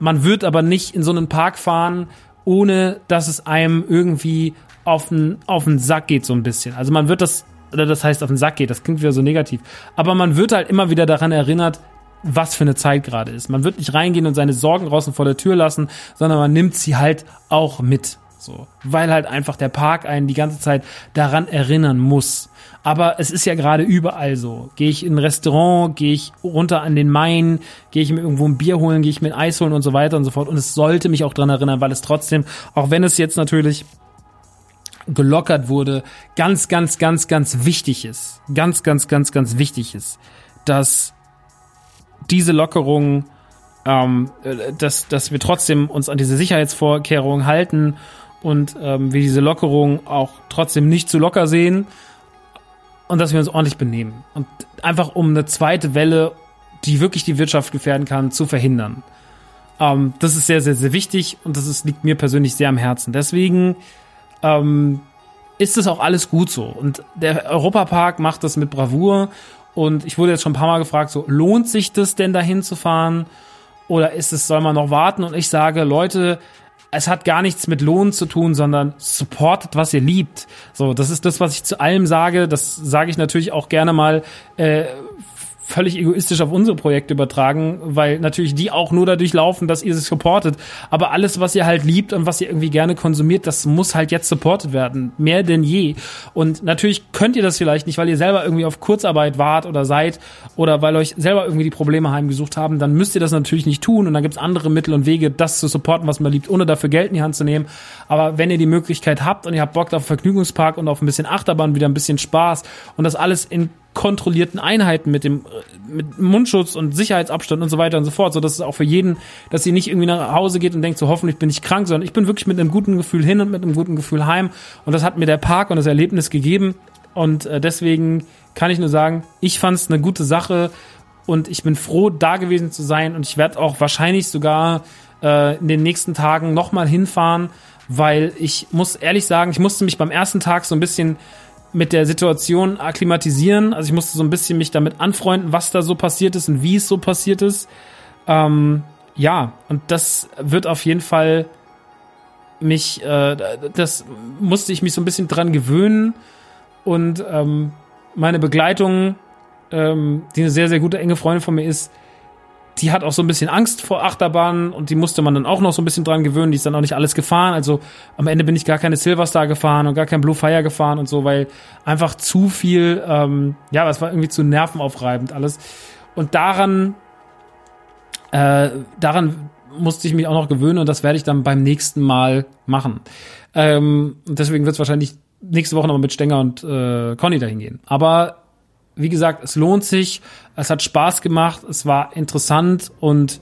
Man wird aber nicht in so einen Park fahren, ohne dass es einem irgendwie auf den, auf den Sack geht, so ein bisschen. Also man wird das, oder das heißt auf den Sack geht, das klingt wieder so negativ. Aber man wird halt immer wieder daran erinnert, was für eine Zeit gerade ist. Man wird nicht reingehen und seine Sorgen draußen vor der Tür lassen, sondern man nimmt sie halt auch mit. So. Weil halt einfach der Park einen die ganze Zeit daran erinnern muss. Aber es ist ja gerade überall so. Gehe ich in ein Restaurant, gehe ich runter an den Main, gehe ich mir irgendwo ein Bier holen, gehe ich mir ein Eis holen und so weiter und so fort. Und es sollte mich auch dran erinnern, weil es trotzdem, auch wenn es jetzt natürlich gelockert wurde, ganz, ganz, ganz, ganz wichtig ist. Ganz, ganz, ganz, ganz wichtig ist, dass diese Lockerung, ähm, dass, dass wir trotzdem uns an diese Sicherheitsvorkehrungen halten und ähm, wir diese Lockerung auch trotzdem nicht zu locker sehen, und dass wir uns ordentlich benehmen. Und einfach um eine zweite Welle die wirklich die Wirtschaft gefährden kann, zu verhindern. Ähm, das ist sehr, sehr, sehr wichtig und das ist, liegt mir persönlich sehr am Herzen. Deswegen ähm, ist es auch alles gut so. Und der Europapark macht das mit Bravour. Und ich wurde jetzt schon ein paar Mal gefragt, so, lohnt sich das denn dahin zu fahren? Oder ist es, soll man noch warten? Und ich sage, Leute, es hat gar nichts mit Lohn zu tun, sondern supportet, was ihr liebt. So, das ist das, was ich zu allem sage. Das sage ich natürlich auch gerne mal äh, völlig egoistisch auf unsere Projekte übertragen, weil natürlich die auch nur dadurch laufen, dass ihr sie supportet. Aber alles, was ihr halt liebt und was ihr irgendwie gerne konsumiert, das muss halt jetzt supportet werden. Mehr denn je. Und natürlich könnt ihr das vielleicht nicht, weil ihr selber irgendwie auf Kurzarbeit wart oder seid oder weil euch selber irgendwie die Probleme heimgesucht haben, dann müsst ihr das natürlich nicht tun. Und dann gibt's andere Mittel und Wege, das zu supporten, was man liebt, ohne dafür Geld in die Hand zu nehmen. Aber wenn ihr die Möglichkeit habt und ihr habt Bock auf Vergnügungspark und auf ein bisschen Achterbahn, wieder ein bisschen Spaß und das alles in kontrollierten Einheiten mit dem mit Mundschutz und Sicherheitsabstand und so weiter und so fort, so dass es auch für jeden, dass sie nicht irgendwie nach Hause geht und denkt, so hoffentlich bin ich krank, sondern ich bin wirklich mit einem guten Gefühl hin und mit einem guten Gefühl heim. Und das hat mir der Park und das Erlebnis gegeben. Und äh, deswegen kann ich nur sagen, ich fand es eine gute Sache. Und ich bin froh, da gewesen zu sein. Und ich werde auch wahrscheinlich sogar äh, in den nächsten Tagen nochmal hinfahren, weil ich muss ehrlich sagen, ich musste mich beim ersten Tag so ein bisschen mit der Situation akklimatisieren. Also ich musste so ein bisschen mich damit anfreunden, was da so passiert ist und wie es so passiert ist. Ähm, ja, und das wird auf jeden Fall mich, äh, das musste ich mich so ein bisschen dran gewöhnen. Und ähm, meine Begleitung, ähm, die eine sehr, sehr gute enge Freundin von mir ist, die hat auch so ein bisschen Angst vor Achterbahnen und die musste man dann auch noch so ein bisschen dran gewöhnen. Die ist dann auch nicht alles gefahren. Also am Ende bin ich gar keine Silverstar gefahren und gar kein Blue Fire gefahren und so, weil einfach zu viel, ähm, ja, es war irgendwie zu nervenaufreibend alles. Und daran, äh, daran musste ich mich auch noch gewöhnen und das werde ich dann beim nächsten Mal machen. Ähm, deswegen wird es wahrscheinlich nächste Woche nochmal mit Stenger und äh, Conny dahin gehen. Aber wie gesagt, es lohnt sich, es hat Spaß gemacht, es war interessant und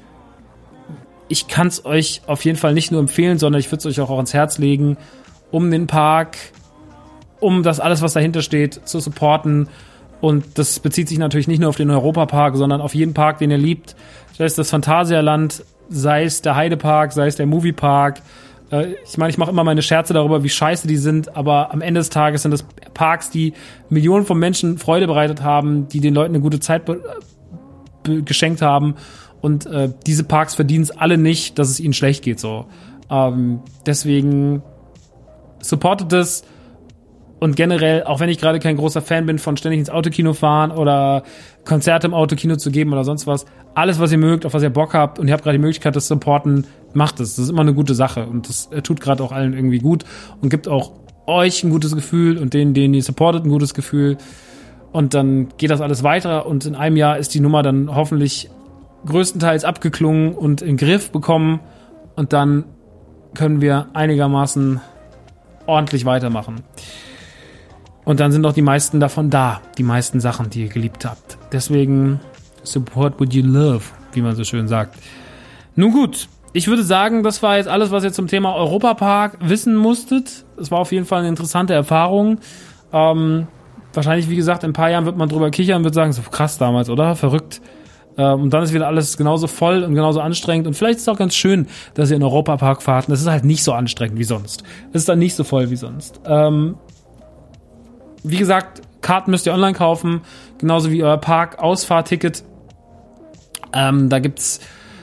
ich kann es euch auf jeden Fall nicht nur empfehlen, sondern ich würde es euch auch ans Herz legen, um den Park, um das alles, was dahinter steht, zu supporten. Und das bezieht sich natürlich nicht nur auf den Europapark, sondern auf jeden Park, den ihr liebt. Sei es das Phantasialand, sei es der Heidepark, sei es der Moviepark, äh, ich meine, ich mache immer meine Scherze darüber, wie scheiße die sind, aber am Ende des Tages sind das Parks, die Millionen von Menschen Freude bereitet haben, die den Leuten eine gute Zeit geschenkt haben. Und äh, diese Parks verdienen es alle nicht, dass es ihnen schlecht geht. So, ähm, deswegen supportet es und generell, auch wenn ich gerade kein großer Fan bin von ständig ins Autokino fahren oder Konzerte im Autokino zu geben oder sonst was, alles, was ihr mögt, auf was ihr Bock habt und ihr habt gerade die Möglichkeit, das zu supporten, macht es. Das ist immer eine gute Sache und das tut gerade auch allen irgendwie gut und gibt auch euch ein gutes Gefühl und denen, denen ihr supportet, ein gutes Gefühl. Und dann geht das alles weiter und in einem Jahr ist die Nummer dann hoffentlich größtenteils abgeklungen und in Griff bekommen und dann können wir einigermaßen ordentlich weitermachen. Und dann sind auch die meisten davon da, die meisten Sachen, die ihr geliebt habt. Deswegen support what you love, wie man so schön sagt. Nun gut, ich würde sagen, das war jetzt alles, was ihr zum Thema Europapark wissen musstet. Es war auf jeden Fall eine interessante Erfahrung. Ähm, wahrscheinlich, wie gesagt, in ein paar Jahren wird man drüber kichern und wird sagen, so krass damals, oder? Verrückt. Ähm, und dann ist wieder alles genauso voll und genauso anstrengend. Und vielleicht ist es auch ganz schön, dass ihr in Europapark fahrt. Es ist halt nicht so anstrengend wie sonst. Es ist dann nicht so voll wie sonst. Ähm, wie gesagt, Karten müsst ihr online kaufen, genauso wie euer Park-Ausfahrticket. Ähm, da gibt's,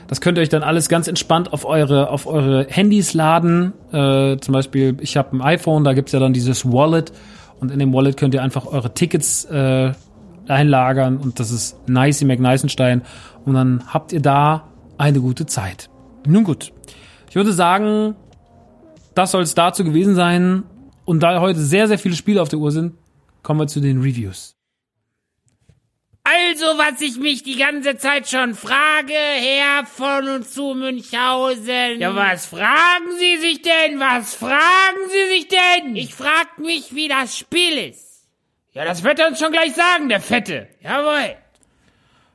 das könnt ihr euch dann alles ganz entspannt auf eure, auf eure Handys laden. Äh, zum Beispiel, ich habe ein iPhone, da gibt's ja dann dieses Wallet und in dem Wallet könnt ihr einfach eure Tickets äh, einlagern und das ist Nicey McNicenstein und dann habt ihr da eine gute Zeit. Nun gut, ich würde sagen, das soll es dazu gewesen sein. Und da heute sehr, sehr viele Spiele auf der Uhr sind, kommen wir zu den Reviews. Also, was ich mich die ganze Zeit schon frage, Herr von und zu Münchhausen. Ja, was fragen Sie sich denn? Was fragen Sie sich denn? Ich frag mich, wie das Spiel ist. Ja, das wird er uns schon gleich sagen, der Fette. Jawohl.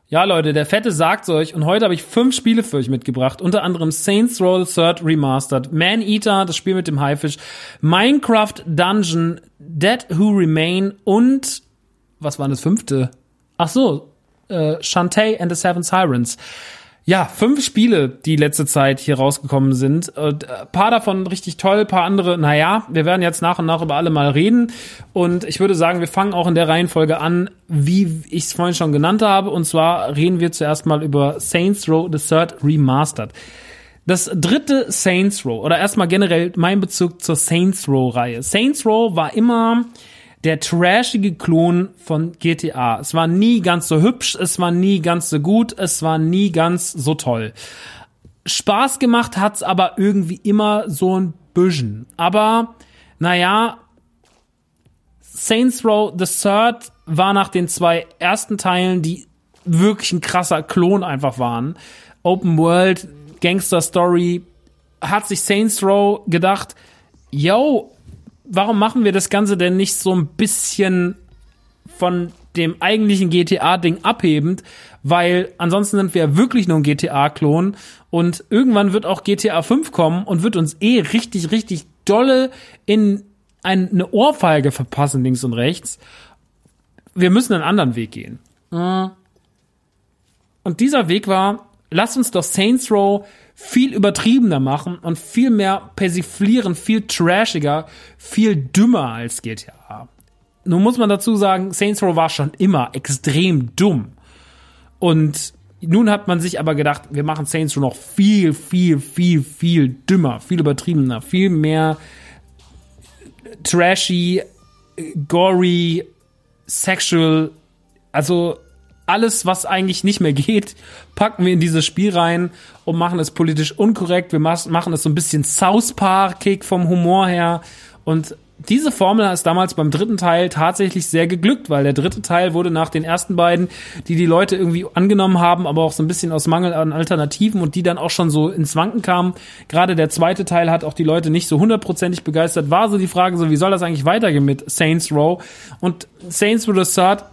Ja, Leute, der Fette sagt's euch und heute habe ich fünf Spiele für euch mitgebracht. Unter anderem Saints Row Third Remastered, Man Eater, das Spiel mit dem Haifisch, Minecraft Dungeon, Dead Who Remain und was war das fünfte? Ach so, äh, Shantae and the Seven Sirens. Ja, fünf Spiele, die letzte Zeit hier rausgekommen sind. Ein paar davon richtig toll, paar andere, naja, wir werden jetzt nach und nach über alle mal reden. Und ich würde sagen, wir fangen auch in der Reihenfolge an, wie ich es vorhin schon genannt habe. Und zwar reden wir zuerst mal über Saints Row the Third Remastered. Das dritte Saints Row, oder erstmal generell mein Bezug zur Saints Row-Reihe. Saints Row war immer der trashige Klon von GTA. Es war nie ganz so hübsch, es war nie ganz so gut, es war nie ganz so toll. Spaß gemacht hat's aber irgendwie immer so ein bisschen. Aber, naja, Saints Row the Third war nach den zwei ersten Teilen, die wirklich ein krasser Klon einfach waren. Open World, Gangster Story, hat sich Saints Row gedacht, yo, warum machen wir das Ganze denn nicht so ein bisschen von dem eigentlichen GTA-Ding abhebend, weil ansonsten sind wir wirklich nur ein GTA-Klon und irgendwann wird auch GTA 5 kommen und wird uns eh richtig, richtig dolle in eine Ohrfeige verpassen, links und rechts. Wir müssen einen anderen Weg gehen. Und dieser Weg war, lass uns doch Saints Row viel übertriebener machen und viel mehr persiflieren, viel trashiger, viel dümmer als GTA. Nun muss man dazu sagen, Saints Row war schon immer extrem dumm. Und nun hat man sich aber gedacht, wir machen Saints Row noch viel, viel, viel, viel dümmer, viel übertriebener, viel mehr trashy, gory, sexual, also alles, was eigentlich nicht mehr geht, packen wir in dieses Spiel rein und machen es politisch unkorrekt. Wir machen es so ein bisschen South vom Humor her. Und diese Formel ist damals beim dritten Teil tatsächlich sehr geglückt, weil der dritte Teil wurde nach den ersten beiden, die die Leute irgendwie angenommen haben, aber auch so ein bisschen aus Mangel an Alternativen und die dann auch schon so ins Wanken kamen. Gerade der zweite Teil hat auch die Leute nicht so hundertprozentig begeistert. War so die Frage so, wie soll das eigentlich weitergehen mit Saints Row? Und Saints Row the Third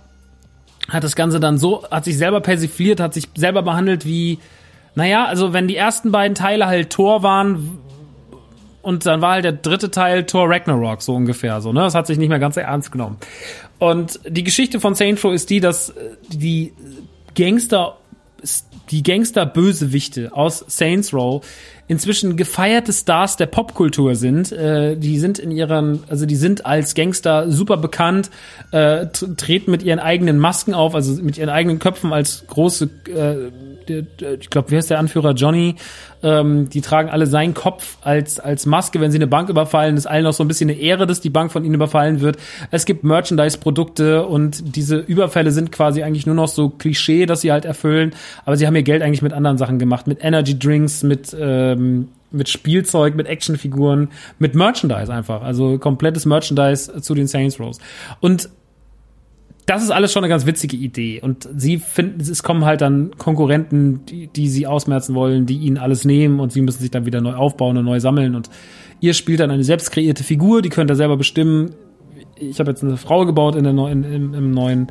hat das Ganze dann so, hat sich selber persifliert, hat sich selber behandelt wie, naja, also wenn die ersten beiden Teile halt Tor waren und dann war halt der dritte Teil Tor Ragnarok, so ungefähr, so, ne? Das hat sich nicht mehr ganz ernst genommen. Und die Geschichte von Saint Row ist die, dass äh, die Gangster, die Gangster-Bösewichte aus Saints Row inzwischen gefeierte Stars der Popkultur sind. Äh, die sind in ihren, also die sind als Gangster super bekannt, äh, treten mit ihren eigenen Masken auf, also mit ihren eigenen Köpfen als große, äh, ich glaube, wie heißt der Anführer Johnny? Ähm, die tragen alle seinen Kopf als als Maske, wenn sie eine Bank überfallen. ist allen noch so ein bisschen eine Ehre, dass die Bank von ihnen überfallen wird. Es gibt Merchandise-Produkte und diese Überfälle sind quasi eigentlich nur noch so Klischee, dass sie halt erfüllen. Aber sie haben ihr Geld eigentlich mit anderen Sachen gemacht, mit Energy Drinks, mit äh, ähm, mit Spielzeug, mit Actionfiguren, mit Merchandise einfach. Also komplettes Merchandise zu den Saints Rows. Und das ist alles schon eine ganz witzige Idee. Und sie finden, es kommen halt dann Konkurrenten, die, die sie ausmerzen wollen, die ihnen alles nehmen und sie müssen sich dann wieder neu aufbauen und neu sammeln. Und ihr spielt dann eine selbst kreierte Figur, die könnt ihr selber bestimmen. Ich habe jetzt eine Frau gebaut in der neuen, im, im neuen,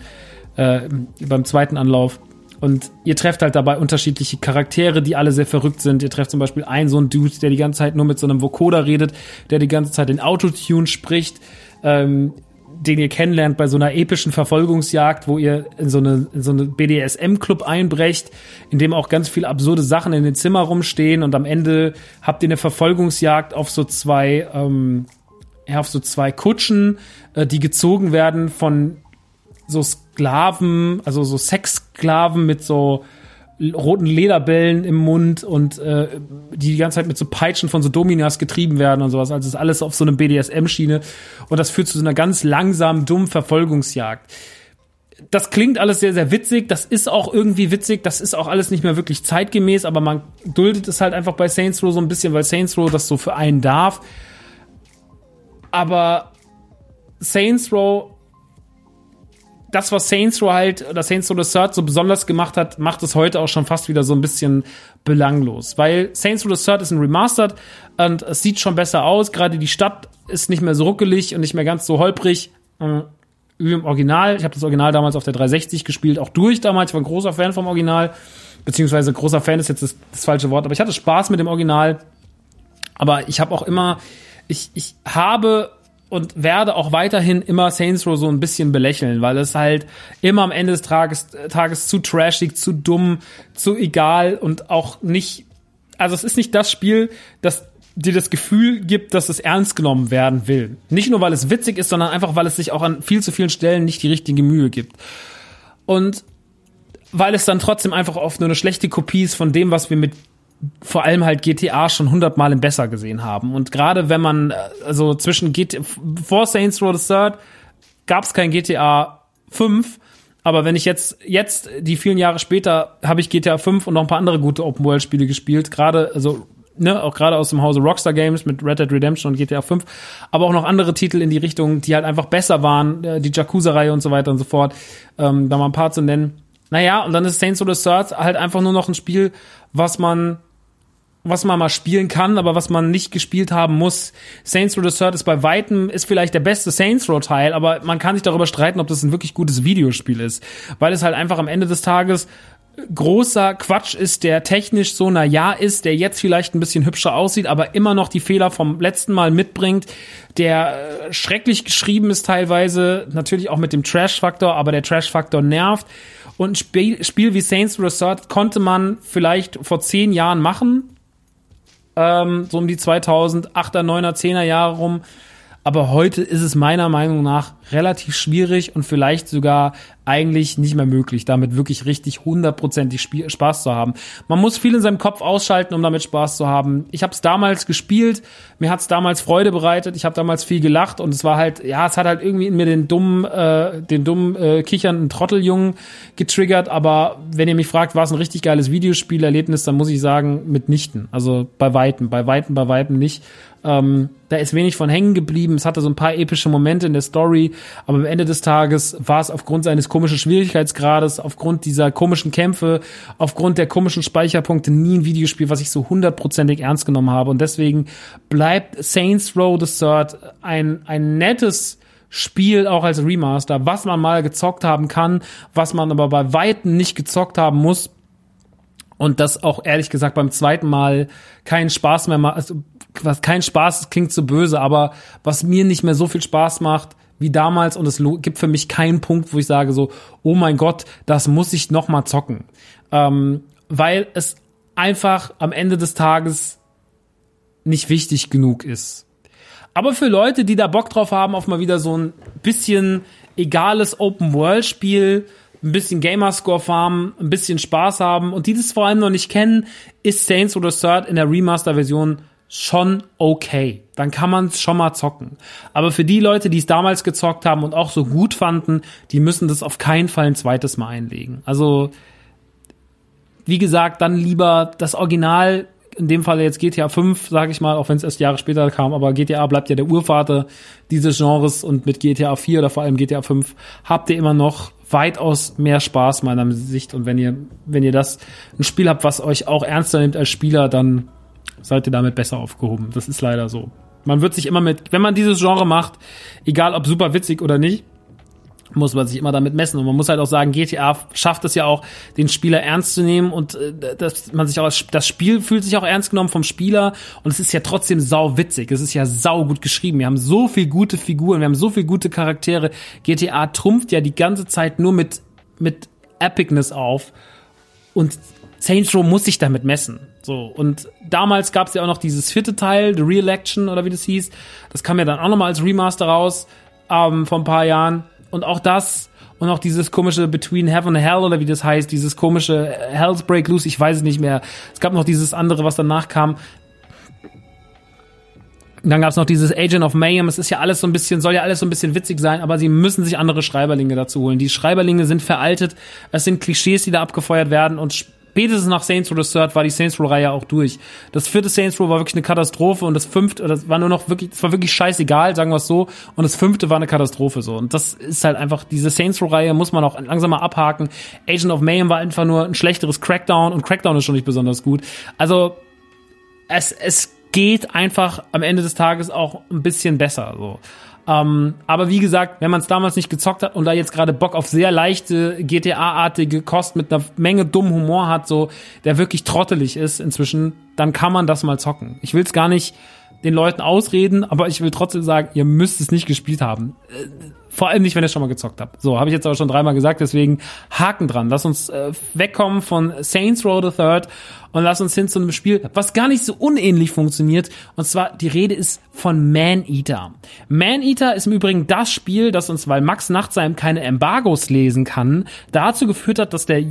äh, beim zweiten Anlauf. Und ihr trefft halt dabei unterschiedliche Charaktere, die alle sehr verrückt sind. Ihr trefft zum Beispiel einen so einen Dude, der die ganze Zeit nur mit so einem Vocoder redet, der die ganze Zeit in Autotune spricht, ähm, den ihr kennenlernt bei so einer epischen Verfolgungsjagd, wo ihr in so eine, in so eine BDSM-Club einbrecht, in dem auch ganz viele absurde Sachen in den Zimmer rumstehen und am Ende habt ihr eine Verfolgungsjagd auf so zwei, ähm, auf so zwei Kutschen, äh, die gezogen werden von so Sklaven, also so Sexsklaven mit so roten Lederbällen im Mund und äh, die die ganze Zeit mit so Peitschen von so Dominas getrieben werden und sowas. Also ist alles auf so einem BDSM-Schiene und das führt zu so einer ganz langsamen, dummen Verfolgungsjagd. Das klingt alles sehr, sehr witzig. Das ist auch irgendwie witzig. Das ist auch alles nicht mehr wirklich zeitgemäß, aber man duldet es halt einfach bei Saints Row so ein bisschen, weil Saints Row das so für einen darf. Aber Saints Row das, was Saints Row halt, oder Saints Row the Third so besonders gemacht hat, macht es heute auch schon fast wieder so ein bisschen belanglos. Weil Saints Row the Third ist ein Remastered und es sieht schon besser aus. Gerade die Stadt ist nicht mehr so ruckelig und nicht mehr ganz so holprig äh, wie im Original. Ich habe das Original damals auf der 360 gespielt, auch durch damals. Ich war ein großer Fan vom Original. Beziehungsweise großer Fan ist jetzt das, das falsche Wort, aber ich hatte Spaß mit dem Original. Aber ich habe auch immer, ich, ich habe und werde auch weiterhin immer Saints Row so ein bisschen belächeln, weil es halt immer am Ende des Tages, Tages zu trashig, zu dumm, zu egal und auch nicht, also es ist nicht das Spiel, das dir das Gefühl gibt, dass es ernst genommen werden will. Nicht nur, weil es witzig ist, sondern einfach, weil es sich auch an viel zu vielen Stellen nicht die richtige Mühe gibt. Und weil es dann trotzdem einfach oft nur eine schlechte Kopie ist von dem, was wir mit vor allem halt GTA schon hundertmal im besser gesehen haben. Und gerade wenn man, also zwischen GTA, vor Saints Row the Third gab es kein GTA 5, aber wenn ich jetzt, jetzt, die vielen Jahre später, habe ich GTA 5 und noch ein paar andere gute Open-World-Spiele gespielt, gerade, also ne, auch gerade aus dem Hause Rockstar Games mit Red Dead Redemption und GTA 5, aber auch noch andere Titel in die Richtung, die halt einfach besser waren, äh, die Yakuza-Reihe und so weiter und so fort, ähm, da mal ein paar zu nennen. Naja, und dann ist Saints Row the Third halt einfach nur noch ein Spiel, was man was man mal spielen kann, aber was man nicht gespielt haben muss. Saints Row the Third ist bei weitem, ist vielleicht der beste Saints Row Teil, aber man kann sich darüber streiten, ob das ein wirklich gutes Videospiel ist. Weil es halt einfach am Ende des Tages großer Quatsch ist, der technisch so na ja ist, der jetzt vielleicht ein bisschen hübscher aussieht, aber immer noch die Fehler vom letzten Mal mitbringt, der äh, schrecklich geschrieben ist teilweise, natürlich auch mit dem Trash-Faktor, aber der Trash-Faktor nervt. Und ein Spiel, wie Saints Row Third konnte man vielleicht vor zehn Jahren machen, ähm, so um die 2008er, 9er, 10er Jahre rum. Aber heute ist es meiner Meinung nach relativ schwierig und vielleicht sogar eigentlich nicht mehr möglich, damit wirklich richtig hundertprozentig Spaß zu haben. Man muss viel in seinem Kopf ausschalten, um damit Spaß zu haben. Ich habe es damals gespielt, mir hat es damals Freude bereitet, ich habe damals viel gelacht und es war halt, ja, es hat halt irgendwie in mir den dummen, äh, den dummen äh, kichernden Trotteljungen getriggert. Aber wenn ihr mich fragt, war es ein richtig geiles Videospielerlebnis, dann muss ich sagen, mitnichten. Also bei weitem, bei weitem, bei weitem nicht. Ähm, da ist wenig von hängen geblieben. Es hatte so ein paar epische Momente in der Story, aber am Ende des Tages war es aufgrund seines komischen Schwierigkeitsgrades, aufgrund dieser komischen Kämpfe, aufgrund der komischen Speicherpunkte nie ein Videospiel, was ich so hundertprozentig ernst genommen habe. Und deswegen bleibt Saints Row the Third ein, ein nettes Spiel auch als Remaster, was man mal gezockt haben kann, was man aber bei Weitem nicht gezockt haben muss. Und das auch ehrlich gesagt beim zweiten Mal keinen Spaß mehr macht, also was kein Spaß klingt so böse, aber was mir nicht mehr so viel Spaß macht wie damals und es gibt für mich keinen Punkt, wo ich sage so, oh mein Gott, das muss ich noch mal zocken, ähm, weil es einfach am Ende des Tages nicht wichtig genug ist. Aber für Leute, die da Bock drauf haben, auf mal wieder so ein bisschen egales Open-World-Spiel, ein bisschen Gamerscore farmen, ein bisschen Spaß haben und die das vor allem noch nicht kennen, ist Saints oder Third in der Remaster-Version schon okay. Dann kann man es schon mal zocken. Aber für die Leute, die es damals gezockt haben und auch so gut fanden, die müssen das auf keinen Fall ein zweites Mal einlegen. Also, wie gesagt, dann lieber das Original, in dem Fall jetzt GTA 5, sage ich mal, auch wenn es erst Jahre später kam, aber GTA bleibt ja der Urvater dieses Genres und mit GTA 4 oder vor allem GTA 5 habt ihr immer noch weitaus mehr Spaß meiner Sicht und wenn ihr wenn ihr das ein Spiel habt, was euch auch ernster nimmt als Spieler, dann seid ihr damit besser aufgehoben. Das ist leider so. Man wird sich immer mit, wenn man dieses Genre macht, egal ob super witzig oder nicht, muss man sich immer damit messen. Und man muss halt auch sagen, GTA schafft es ja auch, den Spieler ernst zu nehmen und äh, dass man sich auch, das Spiel fühlt sich auch ernst genommen vom Spieler und es ist ja trotzdem sau witzig. Es ist ja sau gut geschrieben. Wir haben so viel gute Figuren, wir haben so viel gute Charaktere. GTA trumpft ja die ganze Zeit nur mit, mit Epicness auf und Saints Row muss sich damit messen. So, und damals gab es ja auch noch dieses vierte Teil, The Re-Election oder wie das hieß. Das kam ja dann auch nochmal als Remaster raus, ähm, vor ein paar Jahren. Und auch das und auch dieses komische Between Heaven and Hell oder wie das heißt, dieses komische Hell's Break Loose, ich weiß es nicht mehr. Es gab noch dieses andere, was danach kam. dann gab es noch dieses Agent of Mayhem. Es ist ja alles so ein bisschen, soll ja alles so ein bisschen witzig sein, aber sie müssen sich andere Schreiberlinge dazu holen. Die Schreiberlinge sind veraltet. Es sind Klischees, die da abgefeuert werden und spätestens nach Saints Row the Third war die Saints Row Reihe auch durch. Das vierte Saints Row war wirklich eine Katastrophe und das fünfte, das war nur noch wirklich, das war wirklich scheißegal, sagen wir es so. Und das fünfte war eine Katastrophe so. Und das ist halt einfach, diese Saints Row Reihe muss man auch langsam mal abhaken. Agent of Mayhem war einfach nur ein schlechteres Crackdown und Crackdown ist schon nicht besonders gut. Also, es, es geht einfach am Ende des Tages auch ein bisschen besser, so. Ähm, aber wie gesagt, wenn man es damals nicht gezockt hat und da jetzt gerade Bock auf sehr leichte GTA-artige Kost mit einer Menge dummen Humor hat, so der wirklich trottelig ist inzwischen, dann kann man das mal zocken. Ich will es gar nicht den Leuten ausreden, aber ich will trotzdem sagen, ihr müsst es nicht gespielt haben. Äh, vor allem nicht, wenn ihr schon mal gezockt habt. So, habe ich jetzt aber schon dreimal gesagt, deswegen Haken dran. Lass uns äh, wegkommen von Saints Row the Third und lass uns hin zu einem Spiel, was gar nicht so unähnlich funktioniert. Und zwar, die Rede ist von Man-Eater. Man-Eater ist im Übrigen das Spiel, das uns, weil Max Nachtsheim keine Embargos lesen kann, dazu geführt hat, dass der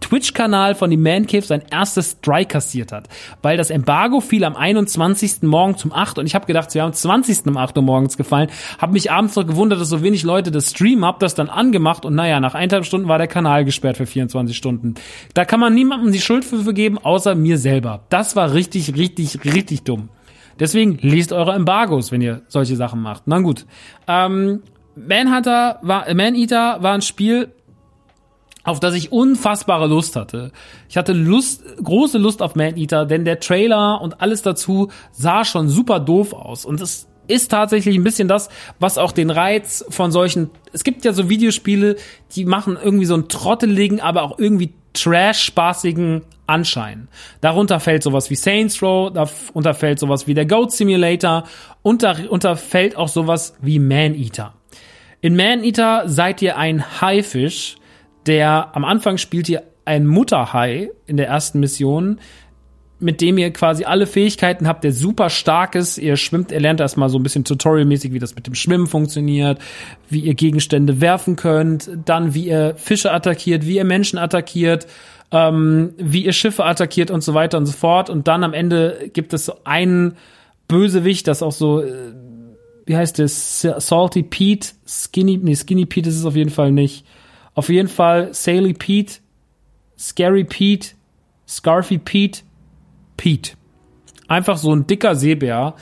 Twitch-Kanal von dem Man Cave sein erstes Strike kassiert hat. Weil das Embargo fiel am 21. Morgen zum 8 und ich habe gedacht, sie haben am 20. um 8 Uhr morgens gefallen. Habe mich abends noch gewundert, dass so wenig Leute das streamen, hab das dann angemacht und naja, nach eineinhalb Stunden war der Kanal gesperrt für 24 Stunden. Da kann man niemandem die Schuld für geben, außer mir selber. Das war richtig, richtig, richtig dumm. Deswegen lest eure Embargos, wenn ihr solche Sachen macht. Na gut. Ähm, Manhunter war, Man-Eater war ein Spiel, auf das ich unfassbare Lust hatte. Ich hatte Lust, große Lust auf Man Eater, denn der Trailer und alles dazu sah schon super doof aus. Und es ist tatsächlich ein bisschen das, was auch den Reiz von solchen, es gibt ja so Videospiele, die machen irgendwie so einen trotteligen, aber auch irgendwie trash-spaßigen Anschein. Darunter fällt sowas wie Saints Row, darunter fällt sowas wie der Goat Simulator und darunter fällt auch sowas wie Man Eater. In Man Eater seid ihr ein Haifisch, der am Anfang spielt ihr ein Mutterhai in der ersten Mission, mit dem ihr quasi alle Fähigkeiten habt, der super stark ist. Ihr schwimmt, ihr lernt erstmal so ein bisschen tutorialmäßig, wie das mit dem Schwimmen funktioniert, wie ihr Gegenstände werfen könnt, dann wie ihr Fische attackiert, wie ihr Menschen attackiert, ähm, wie ihr Schiffe attackiert und so weiter und so fort. Und dann am Ende gibt es so einen Bösewicht, das auch so, äh, wie heißt das, Salty Pete, Skinny, nee, Skinny Pete ist es auf jeden Fall nicht auf jeden Fall Sally Pete, Scary Pete, Scarfy Pete, Pete. Einfach so ein dicker Seebär,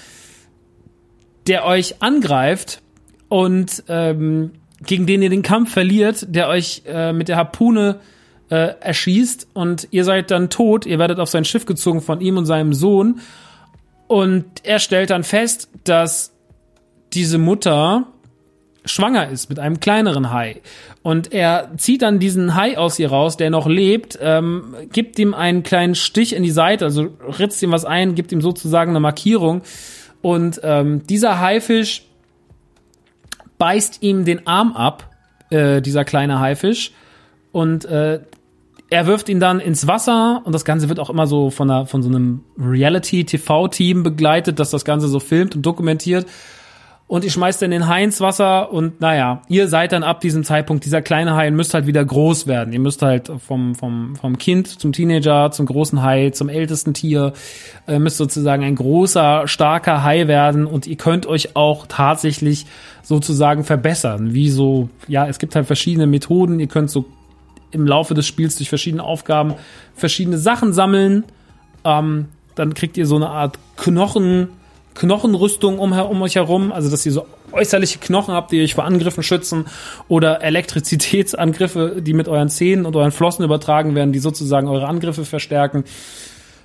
der euch angreift und ähm, gegen den ihr den Kampf verliert, der euch äh, mit der Harpune äh, erschießt und ihr seid dann tot. Ihr werdet auf sein Schiff gezogen von ihm und seinem Sohn. Und er stellt dann fest, dass diese Mutter schwanger ist mit einem kleineren Hai. Und er zieht dann diesen Hai aus ihr raus, der noch lebt, ähm, gibt ihm einen kleinen Stich in die Seite, also ritzt ihm was ein, gibt ihm sozusagen eine Markierung. Und ähm, dieser Haifisch beißt ihm den Arm ab, äh, dieser kleine Haifisch. Und äh, er wirft ihn dann ins Wasser und das Ganze wird auch immer so von, einer, von so einem Reality-TV-Team begleitet, das das Ganze so filmt und dokumentiert und ihr schmeißt dann den Hai ins Wasser und naja, ihr seid dann ab diesem Zeitpunkt dieser kleine Hai müsst halt wieder groß werden. Ihr müsst halt vom, vom, vom Kind zum Teenager, zum großen Hai, zum ältesten Tier, äh, müsst sozusagen ein großer, starker Hai werden und ihr könnt euch auch tatsächlich sozusagen verbessern. Wie so, ja, es gibt halt verschiedene Methoden. Ihr könnt so im Laufe des Spiels durch verschiedene Aufgaben verschiedene Sachen sammeln. Ähm, dann kriegt ihr so eine Art Knochen, Knochenrüstung um, um euch herum, also dass ihr so äußerliche Knochen habt, die euch vor Angriffen schützen oder Elektrizitätsangriffe, die mit euren Zähnen und euren Flossen übertragen werden, die sozusagen eure Angriffe verstärken.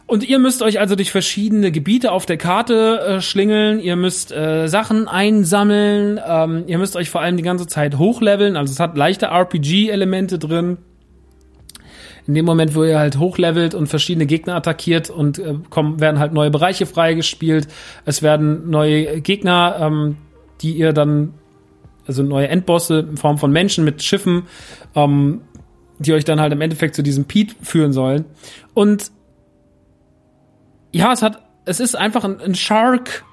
Und ihr müsst euch also durch verschiedene Gebiete auf der Karte äh, schlingeln, ihr müsst äh, Sachen einsammeln, ähm, ihr müsst euch vor allem die ganze Zeit hochleveln, also es hat leichte RPG-Elemente drin in dem Moment, wo ihr halt hochlevelt und verschiedene Gegner attackiert und äh, kommen, werden halt neue Bereiche freigespielt. Es werden neue Gegner, ähm, die ihr dann, also neue Endbosse in Form von Menschen mit Schiffen, ähm, die euch dann halt im Endeffekt zu diesem Pete führen sollen. Und ja, es hat, es ist einfach ein, ein Shark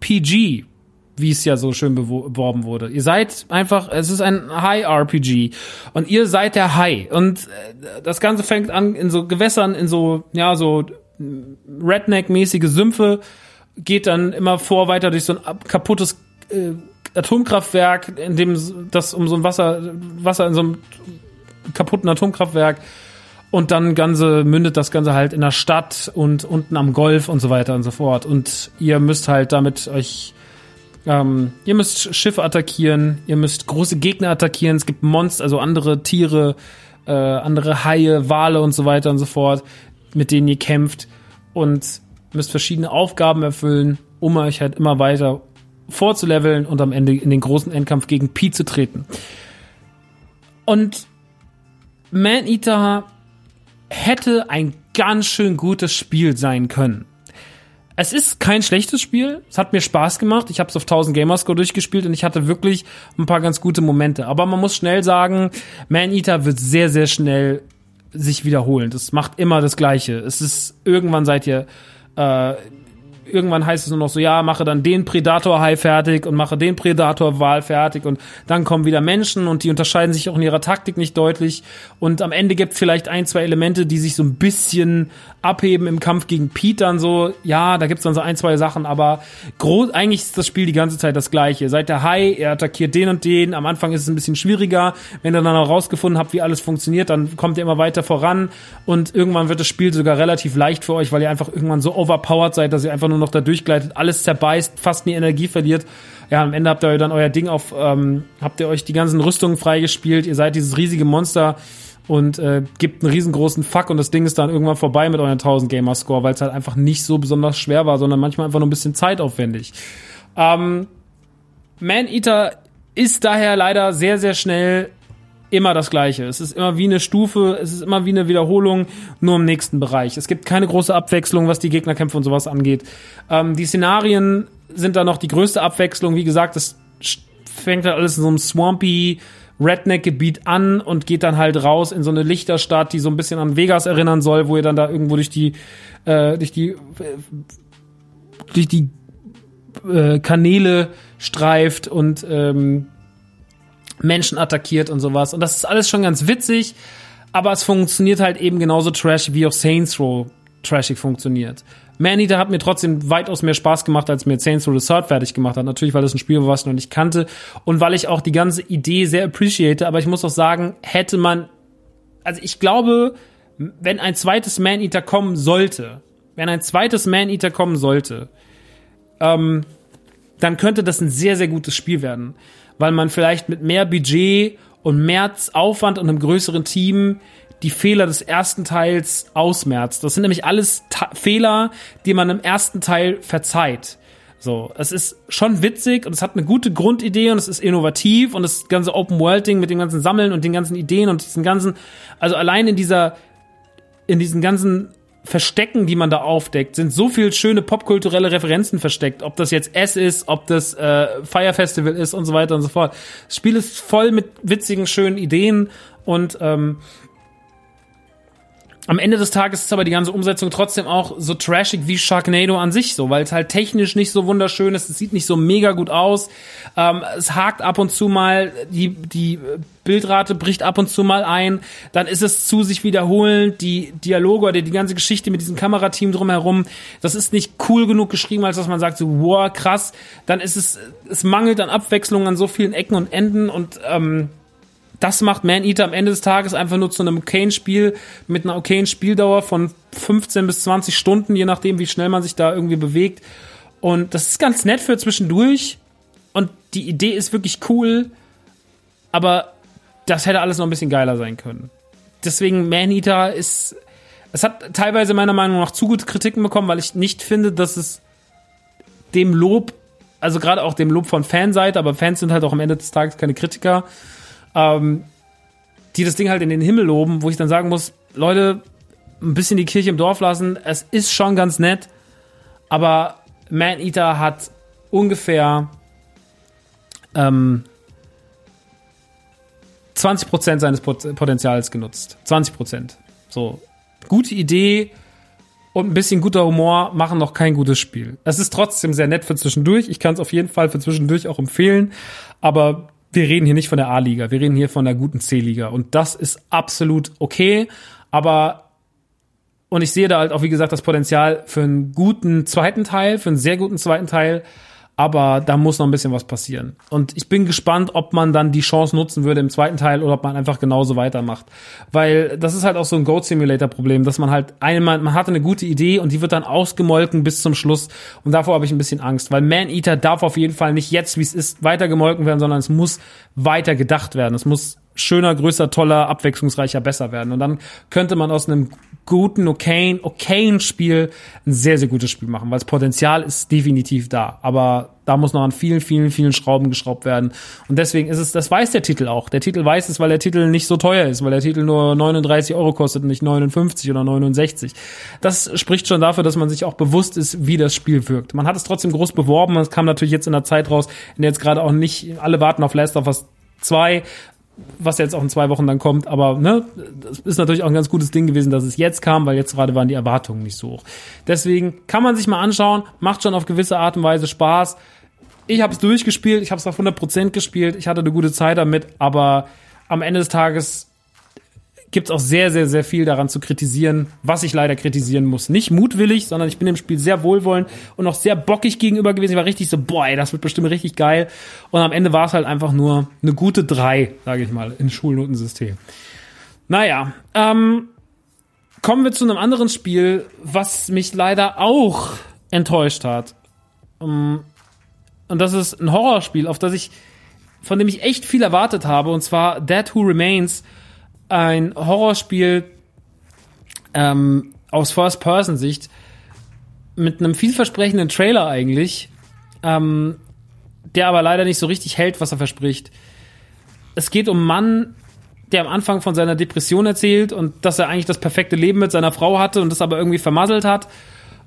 PG wie es ja so schön beworben wurde. Ihr seid einfach, es ist ein High-RPG und ihr seid der High. Und äh, das Ganze fängt an in so Gewässern, in so, ja, so Redneck-mäßige Sümpfe, geht dann immer vor weiter durch so ein kaputtes äh, Atomkraftwerk, in dem das um so ein Wasser, Wasser in so einem kaputten Atomkraftwerk und dann ganze mündet das Ganze halt in der Stadt und unten am Golf und so weiter und so fort. Und ihr müsst halt damit euch ähm, ihr müsst Schiffe attackieren, ihr müsst große Gegner attackieren, es gibt Monster, also andere Tiere, äh, andere Haie, Wale und so weiter und so fort, mit denen ihr kämpft und müsst verschiedene Aufgaben erfüllen, um euch halt immer weiter vorzuleveln und am Ende in den großen Endkampf gegen Pi zu treten. Und Man-Eater hätte ein ganz schön gutes Spiel sein können. Es ist kein schlechtes Spiel. Es hat mir Spaß gemacht. Ich habe es auf 1000 Gamerscore durchgespielt und ich hatte wirklich ein paar ganz gute Momente. Aber man muss schnell sagen, Man Eater wird sehr, sehr schnell sich wiederholen. Das macht immer das Gleiche. Es ist irgendwann seid ihr äh, irgendwann heißt es nur noch so, ja, mache dann den Predator-Hai fertig und mache den Predator-Wal fertig und dann kommen wieder Menschen und die unterscheiden sich auch in ihrer Taktik nicht deutlich. Und am Ende gibt es vielleicht ein, zwei Elemente, die sich so ein bisschen abheben im Kampf gegen Pete dann so, ja, da gibt's dann so ein, zwei Sachen, aber groß, eigentlich ist das Spiel die ganze Zeit das gleiche. Seid der Hai, er attackiert den und den, am Anfang ist es ein bisschen schwieriger, wenn ihr dann auch rausgefunden habt, wie alles funktioniert, dann kommt ihr immer weiter voran. Und irgendwann wird das Spiel sogar relativ leicht für euch, weil ihr einfach irgendwann so overpowered seid, dass ihr einfach nur noch da durchgleitet, alles zerbeißt, fast nie Energie verliert. Ja, am Ende habt ihr dann euer Ding auf, ähm, habt ihr euch die ganzen Rüstungen freigespielt, ihr seid dieses riesige Monster und äh, gibt einen riesengroßen Fuck und das Ding ist dann irgendwann vorbei mit euren 1000 Gamer Score, weil es halt einfach nicht so besonders schwer war, sondern manchmal einfach nur ein bisschen zeitaufwendig. Ähm, Man Eater ist daher leider sehr, sehr schnell immer das Gleiche. Es ist immer wie eine Stufe, es ist immer wie eine Wiederholung, nur im nächsten Bereich. Es gibt keine große Abwechslung, was die Gegnerkämpfe und sowas angeht. Ähm, die Szenarien sind da noch die größte Abwechslung. Wie gesagt, es fängt halt alles in so einem swampy Redneck-Gebiet an und geht dann halt raus in so eine Lichterstadt, die so ein bisschen an Vegas erinnern soll, wo ihr dann da irgendwo durch die äh, durch die äh, durch die äh, Kanäle streift und ähm, Menschen attackiert und sowas. Und das ist alles schon ganz witzig, aber es funktioniert halt eben genauso trash, wie auch Saints Row trashig funktioniert. Maneater hat mir trotzdem weitaus mehr Spaß gemacht, als mir Saints Row the Third fertig gemacht hat. Natürlich, weil das ein Spiel war, was ich noch nicht kannte und weil ich auch die ganze Idee sehr appreciate. Aber ich muss auch sagen, hätte man, also ich glaube, wenn ein zweites Maneater kommen sollte, wenn ein zweites Maneater kommen sollte, ähm, dann könnte das ein sehr, sehr gutes Spiel werden weil man vielleicht mit mehr Budget und mehr Aufwand und einem größeren Team die Fehler des ersten Teils ausmerzt. Das sind nämlich alles Ta Fehler, die man im ersten Teil verzeiht. So, es ist schon witzig und es hat eine gute Grundidee und es ist innovativ und das ganze Open World Ding mit dem ganzen Sammeln und den ganzen Ideen und diesen ganzen, also allein in dieser, in diesen ganzen Verstecken, die man da aufdeckt, sind so viel schöne popkulturelle Referenzen versteckt. Ob das jetzt S ist, ob das äh, Fire Festival ist und so weiter und so fort. Das Spiel ist voll mit witzigen, schönen Ideen und ähm, am Ende des Tages ist aber die ganze Umsetzung trotzdem auch so trashig wie Sharknado an sich so, weil es halt technisch nicht so wunderschön ist, es sieht nicht so mega gut aus, ähm, es hakt ab und zu mal, die, die Bildrate bricht ab und zu mal ein, dann ist es zu sich wiederholend, die Dialoge oder die ganze Geschichte mit diesem Kamerateam drumherum, das ist nicht cool genug geschrieben, als dass man sagt so, wow, krass, dann ist es, es mangelt an Abwechslung an so vielen Ecken und Enden und ähm, das macht Man-Eater am Ende des Tages einfach nur zu einem okayen Spiel mit einer okayen Spieldauer von 15 bis 20 Stunden, je nachdem, wie schnell man sich da irgendwie bewegt. Und das ist ganz nett für zwischendurch. Und die Idee ist wirklich cool. Aber das hätte alles noch ein bisschen geiler sein können. Deswegen Man-Eater ist, es hat teilweise meiner Meinung nach zu gute Kritiken bekommen, weil ich nicht finde, dass es dem Lob, also gerade auch dem Lob von Fanseite, aber Fans sind halt auch am Ende des Tages keine Kritiker, ähm, die das Ding halt in den Himmel loben, wo ich dann sagen muss, Leute, ein bisschen die Kirche im Dorf lassen. Es ist schon ganz nett, aber Man Eater hat ungefähr ähm, 20% seines Potenzials genutzt. 20%. So. Gute Idee und ein bisschen guter Humor machen noch kein gutes Spiel. Es ist trotzdem sehr nett für zwischendurch. Ich kann es auf jeden Fall für zwischendurch auch empfehlen. Aber wir reden hier nicht von der A-Liga, wir reden hier von der guten C-Liga. Und das ist absolut okay. Aber, und ich sehe da halt auch, wie gesagt, das Potenzial für einen guten zweiten Teil, für einen sehr guten zweiten Teil aber da muss noch ein bisschen was passieren. Und ich bin gespannt, ob man dann die Chance nutzen würde im zweiten Teil oder ob man einfach genauso weitermacht. Weil das ist halt auch so ein Goat Simulator Problem, dass man halt einmal, man hatte eine gute Idee und die wird dann ausgemolken bis zum Schluss. Und davor habe ich ein bisschen Angst, weil Man Eater darf auf jeden Fall nicht jetzt, wie es ist, weiter gemolken werden, sondern es muss weiter gedacht werden. Es muss schöner, größer, toller, abwechslungsreicher, besser werden. Und dann könnte man aus einem guten, okayen, okayen Spiel ein sehr, sehr gutes Spiel machen, weil das Potenzial ist definitiv da. Aber da muss noch an vielen, vielen, vielen Schrauben geschraubt werden. Und deswegen ist es, das weiß der Titel auch. Der Titel weiß es, weil der Titel nicht so teuer ist, weil der Titel nur 39 Euro kostet und nicht 59 oder 69. Das spricht schon dafür, dass man sich auch bewusst ist, wie das Spiel wirkt. Man hat es trotzdem groß beworben. Es kam natürlich jetzt in der Zeit raus, in der jetzt gerade auch nicht alle warten auf Last of Us 2 was jetzt auch in zwei Wochen dann kommt, aber ne, das ist natürlich auch ein ganz gutes Ding gewesen, dass es jetzt kam, weil jetzt gerade waren die Erwartungen nicht so hoch. Deswegen kann man sich mal anschauen, macht schon auf gewisse Art und Weise Spaß. Ich habe es durchgespielt, ich habe es auf 100% gespielt, ich hatte eine gute Zeit damit, aber am Ende des Tages gibt es auch sehr, sehr, sehr viel daran zu kritisieren, was ich leider kritisieren muss. Nicht mutwillig, sondern ich bin dem Spiel sehr wohlwollend und auch sehr bockig gegenüber gewesen. Ich war richtig so, boah, das wird bestimmt richtig geil. Und am Ende war es halt einfach nur eine gute drei, sage ich mal, im Schulnotensystem. Naja, ähm, kommen wir zu einem anderen Spiel, was mich leider auch enttäuscht hat. Um, und das ist ein Horrorspiel, auf das ich, von dem ich echt viel erwartet habe, und zwar Dead Who Remains ein Horrorspiel ähm, aus First-Person-Sicht mit einem vielversprechenden Trailer eigentlich, ähm, der aber leider nicht so richtig hält, was er verspricht. Es geht um einen Mann, der am Anfang von seiner Depression erzählt und dass er eigentlich das perfekte Leben mit seiner Frau hatte und das aber irgendwie vermasselt hat.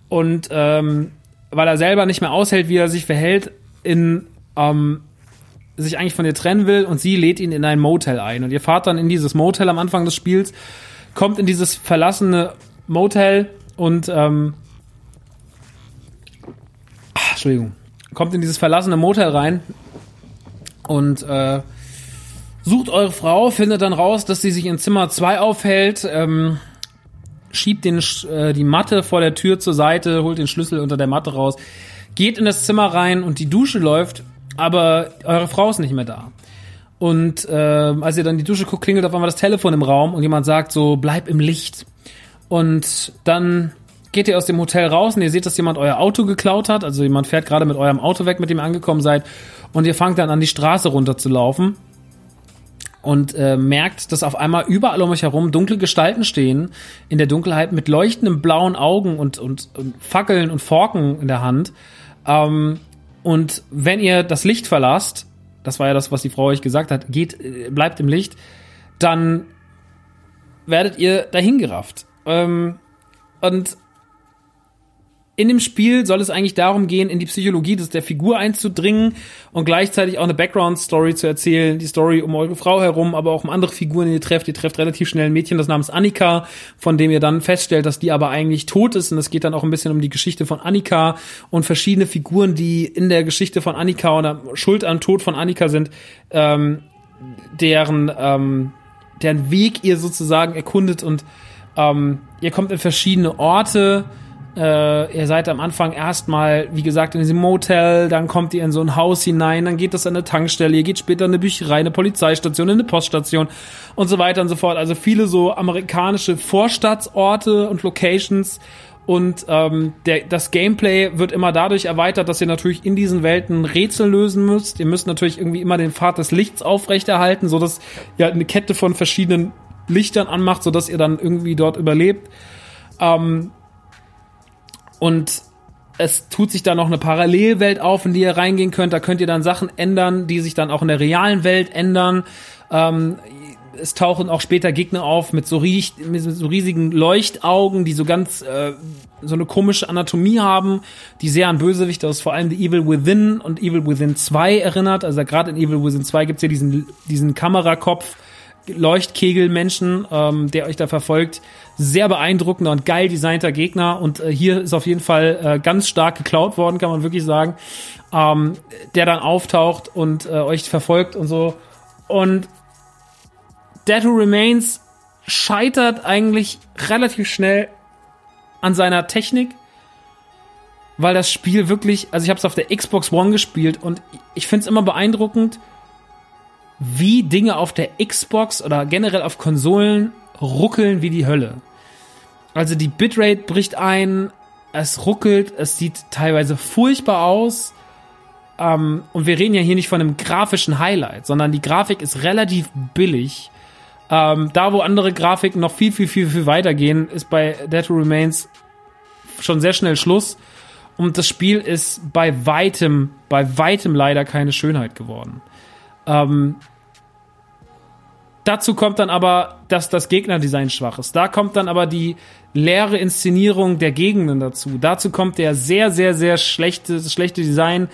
Und ähm, weil er selber nicht mehr aushält, wie er sich verhält, in ähm, sich eigentlich von ihr trennen will und sie lädt ihn in ein Motel ein. Und ihr fahrt dann in dieses Motel am Anfang des Spiels, kommt in dieses verlassene Motel und ähm, ach, Entschuldigung, kommt in dieses verlassene Motel rein und äh, sucht eure Frau, findet dann raus, dass sie sich in Zimmer 2 aufhält, ähm, schiebt den, äh, die Matte vor der Tür zur Seite, holt den Schlüssel unter der Matte raus, geht in das Zimmer rein und die Dusche läuft aber eure Frau ist nicht mehr da. Und äh, als ihr dann die Dusche guckt, klingelt auf einmal das Telefon im Raum und jemand sagt so, bleib im Licht. Und dann geht ihr aus dem Hotel raus und ihr seht, dass jemand euer Auto geklaut hat. Also jemand fährt gerade mit eurem Auto weg, mit dem ihr angekommen seid. Und ihr fangt dann an, die Straße runter zu laufen. Und äh, merkt, dass auf einmal überall um euch herum dunkle Gestalten stehen, in der Dunkelheit mit leuchtenden blauen Augen und, und, und Fackeln und Forken in der Hand. Ähm, und wenn ihr das Licht verlasst, das war ja das, was die Frau euch gesagt hat, geht, äh, bleibt im Licht, dann werdet ihr dahingerafft. Ähm, und in dem Spiel soll es eigentlich darum gehen, in die Psychologie des, der Figur einzudringen und gleichzeitig auch eine Background-Story zu erzählen, die Story um eure Frau herum, aber auch um andere Figuren, die ihr trefft. Ihr trefft relativ schnell ein Mädchen, das namens Annika, von dem ihr dann feststellt, dass die aber eigentlich tot ist und es geht dann auch ein bisschen um die Geschichte von Annika und verschiedene Figuren, die in der Geschichte von Annika oder schuld am Tod von Annika sind, ähm, deren, ähm, deren Weg ihr sozusagen erkundet und ähm, ihr kommt in verschiedene Orte, äh, ihr seid am Anfang erstmal, wie gesagt, in diesem Motel, dann kommt ihr in so ein Haus hinein, dann geht das an eine Tankstelle, ihr geht später in eine Bücherei, eine Polizeistation, in eine Poststation und so weiter und so fort. Also viele so amerikanische Vorstadtsorte und Locations. Und ähm, der, das Gameplay wird immer dadurch erweitert, dass ihr natürlich in diesen Welten Rätsel lösen müsst. Ihr müsst natürlich irgendwie immer den Pfad des Lichts aufrechterhalten, so dass ihr eine Kette von verschiedenen Lichtern anmacht, so dass ihr dann irgendwie dort überlebt. Ähm, und es tut sich da noch eine Parallelwelt auf, in die ihr reingehen könnt. Da könnt ihr dann Sachen ändern, die sich dann auch in der realen Welt ändern. Ähm, es tauchen auch später Gegner auf mit so, riech, mit so riesigen Leuchtaugen, die so ganz äh, so eine komische Anatomie haben, die sehr an Bösewichte aus vor allem The Evil Within und Evil Within 2 erinnert. Also gerade in Evil Within 2 gibt's ja diesen, diesen Kamerakopf, Leuchtkegelmenschen, ähm, der euch da verfolgt. Sehr beeindruckender und geil designter Gegner. Und äh, hier ist auf jeden Fall äh, ganz stark geklaut worden, kann man wirklich sagen. Ähm, der dann auftaucht und äh, euch verfolgt und so. Und Dead Who Remains scheitert eigentlich relativ schnell an seiner Technik, weil das Spiel wirklich, also ich habe es auf der Xbox One gespielt und ich finde es immer beeindruckend, wie Dinge auf der Xbox oder generell auf Konsolen ruckeln wie die Hölle. Also die Bitrate bricht ein, es ruckelt, es sieht teilweise furchtbar aus. Ähm, und wir reden ja hier nicht von einem grafischen Highlight, sondern die Grafik ist relativ billig. Ähm, da, wo andere Grafiken noch viel, viel, viel, viel weitergehen, ist bei Dead Remains schon sehr schnell Schluss. Und das Spiel ist bei weitem, bei weitem leider keine Schönheit geworden. Ähm, dazu kommt dann aber, dass das Gegnerdesign schwach ist. Da kommt dann aber die leere Inszenierung der Gegenden dazu. Dazu kommt der sehr, sehr, sehr schlechte, schlechte Design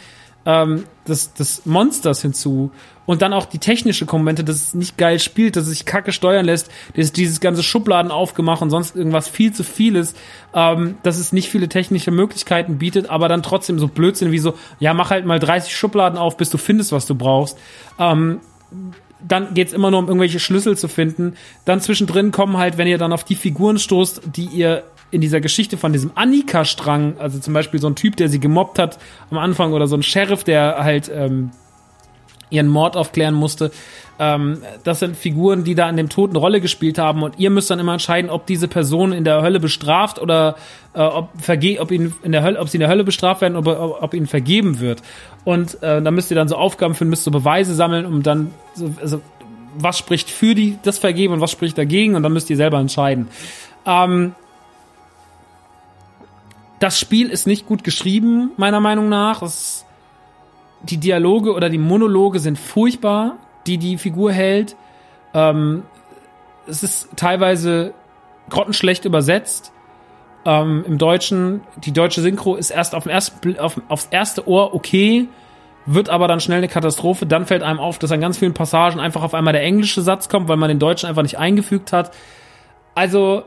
ähm, des, des Monsters hinzu und dann auch die technische Komponente, dass es nicht geil spielt, dass es sich kacke steuern lässt, dass dieses ganze Schubladen aufgemacht und sonst irgendwas viel zu viel ist, ähm, dass es nicht viele technische Möglichkeiten bietet, aber dann trotzdem so Blödsinn wie so, ja, mach halt mal 30 Schubladen auf, bis du findest, was du brauchst. Ähm, dann geht's immer nur um irgendwelche Schlüssel zu finden. Dann zwischendrin kommen halt, wenn ihr dann auf die Figuren stoßt, die ihr in dieser Geschichte von diesem Annika-Strang, also zum Beispiel so ein Typ, der sie gemobbt hat am Anfang oder so ein Sheriff, der halt ähm, ihren Mord aufklären musste. Ähm, das sind Figuren, die da in dem Tod eine Rolle gespielt haben und ihr müsst dann immer entscheiden, ob diese Person in der Hölle bestraft oder äh, ob, verge ob, ihnen in der Hölle, ob sie in der Hölle bestraft werden oder ob, ob ihnen vergeben wird. Und äh, da müsst ihr dann so Aufgaben finden, müsst so Beweise sammeln, um dann so, also, was spricht für die das Vergeben und was spricht dagegen und dann müsst ihr selber entscheiden. Ähm, das Spiel ist nicht gut geschrieben, meiner Meinung nach. Es, die Dialoge oder die Monologe sind furchtbar, die die Figur hält. Ähm, es ist teilweise grottenschlecht übersetzt. Ähm, Im Deutschen, die deutsche Synchro ist erst auf den auf, aufs erste Ohr okay, wird aber dann schnell eine Katastrophe. Dann fällt einem auf, dass an ganz vielen Passagen einfach auf einmal der englische Satz kommt, weil man den Deutschen einfach nicht eingefügt hat. Also,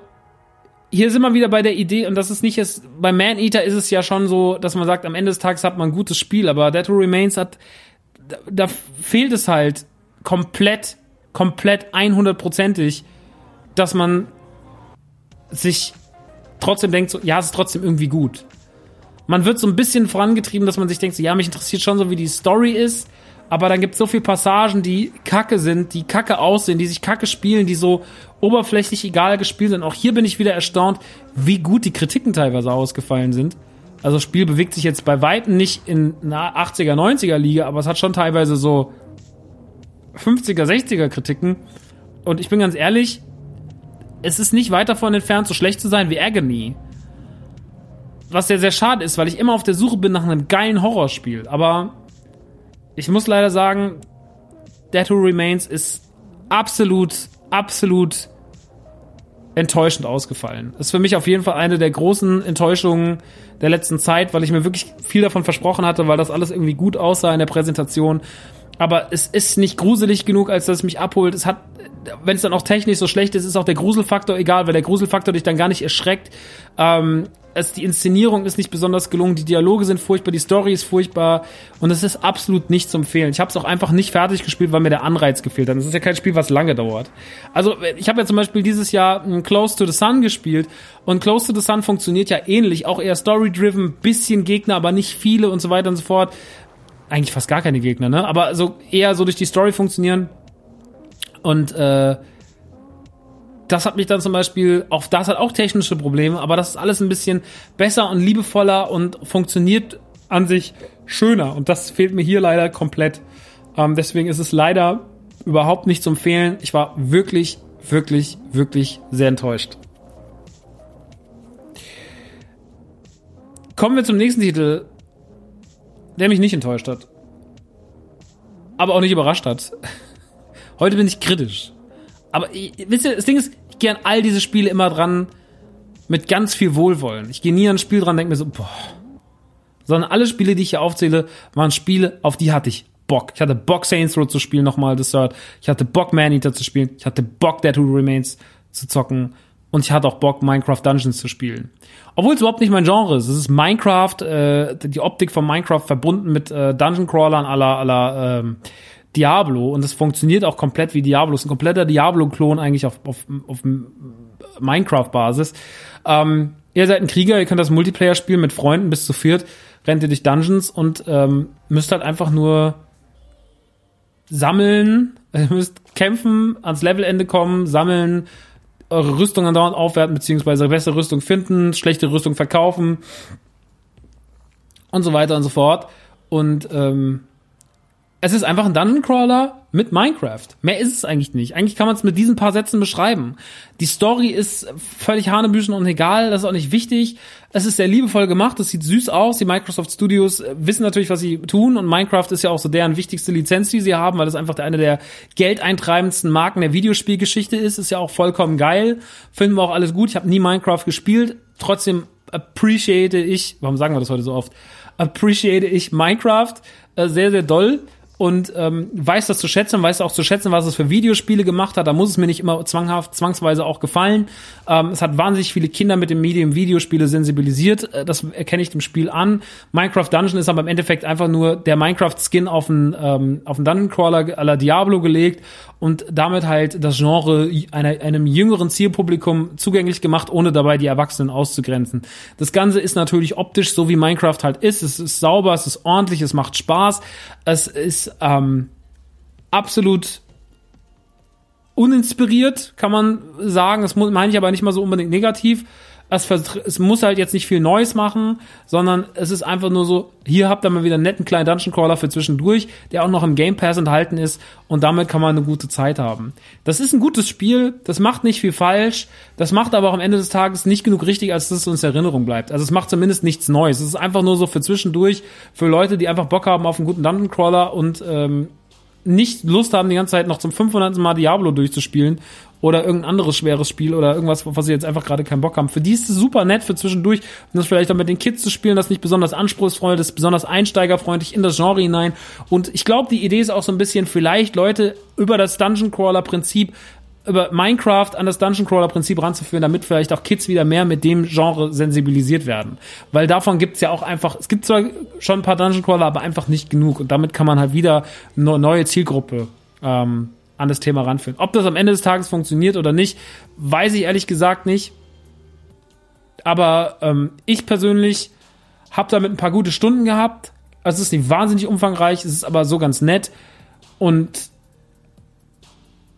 hier sind wir wieder bei der Idee, und das ist nicht jetzt, bei Man Eater ist es ja schon so, dass man sagt, am Ende des Tages hat man ein gutes Spiel, aber Dead Who Remains hat, da, da fehlt es halt komplett, komplett 100%ig, dass man sich trotzdem denkt, so, ja, es ist trotzdem irgendwie gut. Man wird so ein bisschen vorangetrieben, dass man sich denkt, so, ja, mich interessiert schon so, wie die Story ist, aber dann gibt es so viele Passagen, die kacke sind, die kacke aussehen, die sich kacke spielen, die so oberflächlich egal gespielt sind. Auch hier bin ich wieder erstaunt, wie gut die Kritiken teilweise ausgefallen sind. Also das Spiel bewegt sich jetzt bei Weitem nicht in einer 80er, 90er Liga, aber es hat schon teilweise so 50er, 60er Kritiken. Und ich bin ganz ehrlich, es ist nicht weit davon entfernt, so schlecht zu sein wie Agony. Was sehr, sehr schade ist, weil ich immer auf der Suche bin nach einem geilen Horrorspiel. Aber ich muss leider sagen, Dead Who Remains ist absolut, absolut enttäuschend ausgefallen. ist für mich auf jeden Fall eine der großen Enttäuschungen der letzten Zeit, weil ich mir wirklich viel davon versprochen hatte, weil das alles irgendwie gut aussah in der Präsentation. Aber es ist nicht gruselig genug, als dass es mich abholt. Es hat, wenn es dann auch technisch so schlecht ist, ist auch der Gruselfaktor egal, weil der Gruselfaktor dich dann gar nicht erschreckt. Ähm, es, die Inszenierung ist nicht besonders gelungen, die Dialoge sind furchtbar, die Story ist furchtbar und es ist absolut nicht zu empfehlen. Ich habe es auch einfach nicht fertig gespielt, weil mir der Anreiz gefehlt hat. Es ist ja kein Spiel, was lange dauert. Also ich habe ja zum Beispiel dieses Jahr Close to the Sun gespielt und Close to the Sun funktioniert ja ähnlich, auch eher story-driven, bisschen Gegner, aber nicht viele und so weiter und so fort. Eigentlich fast gar keine Gegner, ne? Aber so eher so durch die Story funktionieren und äh, das hat mich dann zum Beispiel, auch das hat auch technische Probleme, aber das ist alles ein bisschen besser und liebevoller und funktioniert an sich schöner. Und das fehlt mir hier leider komplett. Ähm, deswegen ist es leider überhaupt nicht zu empfehlen. Ich war wirklich, wirklich, wirklich sehr enttäuscht. Kommen wir zum nächsten Titel, der mich nicht enttäuscht hat. Aber auch nicht überrascht hat. Heute bin ich kritisch. Aber wisst ihr, das Ding ist, ich gehe an all diese Spiele immer dran mit ganz viel Wohlwollen. Ich gehe nie an ein Spiel dran, denke mir so, boah. Sondern alle Spiele, die ich hier aufzähle, waren Spiele, auf die hatte ich Bock. Ich hatte Bock, Saints Row zu spielen, nochmal das Third. Ich hatte Bock, Man Eater zu spielen. Ich hatte Bock, Dead Who Remains zu zocken. Und ich hatte auch Bock, Minecraft Dungeons zu spielen. Obwohl es überhaupt nicht mein Genre ist. Es ist Minecraft, äh, die Optik von Minecraft verbunden mit äh, Dungeon Crawlern aller, aller ähm, Diablo und es funktioniert auch komplett wie Diablo. Es ist ein kompletter Diablo-Klon eigentlich auf, auf, auf Minecraft-Basis. Ähm, ihr seid ein Krieger, ihr könnt das Multiplayer spielen mit Freunden bis zu viert, rennt ihr durch Dungeons und ähm, müsst halt einfach nur sammeln, ihr müsst kämpfen, ans Levelende kommen, sammeln, eure Rüstung andauernd aufwerten, beziehungsweise bessere Rüstung finden, schlechte Rüstung verkaufen und so weiter und so fort. Und ähm, es ist einfach ein Dungeon Crawler mit Minecraft. Mehr ist es eigentlich nicht. Eigentlich kann man es mit diesen paar Sätzen beschreiben. Die Story ist völlig hanebüchen und egal, das ist auch nicht wichtig. Es ist sehr liebevoll gemacht, es sieht süß aus. Die Microsoft Studios wissen natürlich, was sie tun und Minecraft ist ja auch so deren wichtigste Lizenz, die sie haben, weil das einfach eine der geldeintreibendsten Marken der Videospielgeschichte ist. Ist ja auch vollkommen geil. Finden wir auch alles gut. Ich habe nie Minecraft gespielt. Trotzdem appreciate ich, warum sagen wir das heute so oft? Appreciate ich Minecraft äh, sehr, sehr doll und ähm, weiß das zu schätzen, weiß auch zu schätzen, was es für Videospiele gemacht hat. Da muss es mir nicht immer zwanghaft, zwangsweise auch gefallen. Ähm, es hat wahnsinnig viele Kinder mit dem Medium Videospiele sensibilisiert. Äh, das erkenne ich dem Spiel an. Minecraft Dungeon ist aber im Endeffekt einfach nur der Minecraft-Skin auf einen, ähm, auf einen Dungeon Crawler à la Diablo gelegt und damit halt das Genre einer, einem jüngeren Zielpublikum zugänglich gemacht, ohne dabei die Erwachsenen auszugrenzen. Das Ganze ist natürlich optisch so, wie Minecraft halt ist. Es ist sauber, es ist ordentlich, es macht Spaß. Es ist ähm, absolut uninspiriert, kann man sagen. Das meine ich aber nicht mal so unbedingt negativ es, es muss halt jetzt nicht viel Neues machen, sondern es ist einfach nur so, hier habt ihr mal wieder einen netten kleinen Dungeon Crawler für zwischendurch, der auch noch im Game Pass enthalten ist und damit kann man eine gute Zeit haben. Das ist ein gutes Spiel, das macht nicht viel falsch, das macht aber auch am Ende des Tages nicht genug richtig, als dass es uns Erinnerung bleibt. Also es macht zumindest nichts Neues. Es ist einfach nur so für zwischendurch, für Leute, die einfach Bock haben auf einen guten Dungeon Crawler und ähm, nicht Lust haben, die ganze Zeit noch zum 500. Mal Diablo durchzuspielen oder irgendein anderes schweres Spiel oder irgendwas, was sie jetzt einfach gerade keinen Bock haben. Für die ist es super nett für zwischendurch und das vielleicht auch mit den Kids zu spielen, das nicht besonders anspruchsfreundlich, das ist besonders einsteigerfreundlich in das Genre hinein. Und ich glaube, die Idee ist auch so ein bisschen vielleicht Leute über das Dungeon Crawler Prinzip über Minecraft an das Dungeon Crawler Prinzip ranzuführen, damit vielleicht auch Kids wieder mehr mit dem Genre sensibilisiert werden. Weil davon gibt's ja auch einfach, es gibt zwar schon ein paar Dungeon Crawler, aber einfach nicht genug. Und damit kann man halt wieder eine neue Zielgruppe ähm, an das Thema ranführen. Ob das am Ende des Tages funktioniert oder nicht, weiß ich ehrlich gesagt nicht. Aber ähm, ich persönlich habe damit ein paar gute Stunden gehabt. Es ist nicht wahnsinnig umfangreich, es ist aber so ganz nett. Und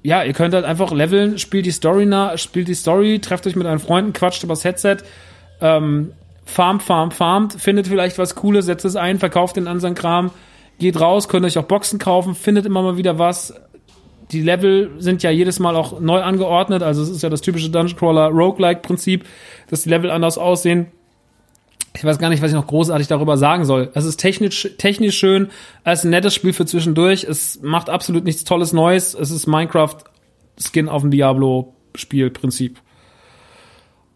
ja, ihr könnt halt einfach leveln, spielt die Story nach, spielt die Story, trefft euch mit euren Freunden, quatscht übers Headset, ähm, farmt, farmt, farmt, findet vielleicht was Cooles, setzt es ein, verkauft den anderen Kram, geht raus, könnt euch auch Boxen kaufen, findet immer mal wieder was, die Level sind ja jedes Mal auch neu angeordnet. Also es ist ja das typische Dungeon Crawler Roguelike Prinzip, dass die Level anders aussehen. Ich weiß gar nicht, was ich noch großartig darüber sagen soll. Es ist technisch, technisch schön. Es ist ein nettes Spiel für zwischendurch. Es macht absolut nichts Tolles Neues. Es ist Minecraft Skin auf dem Diablo Spielprinzip.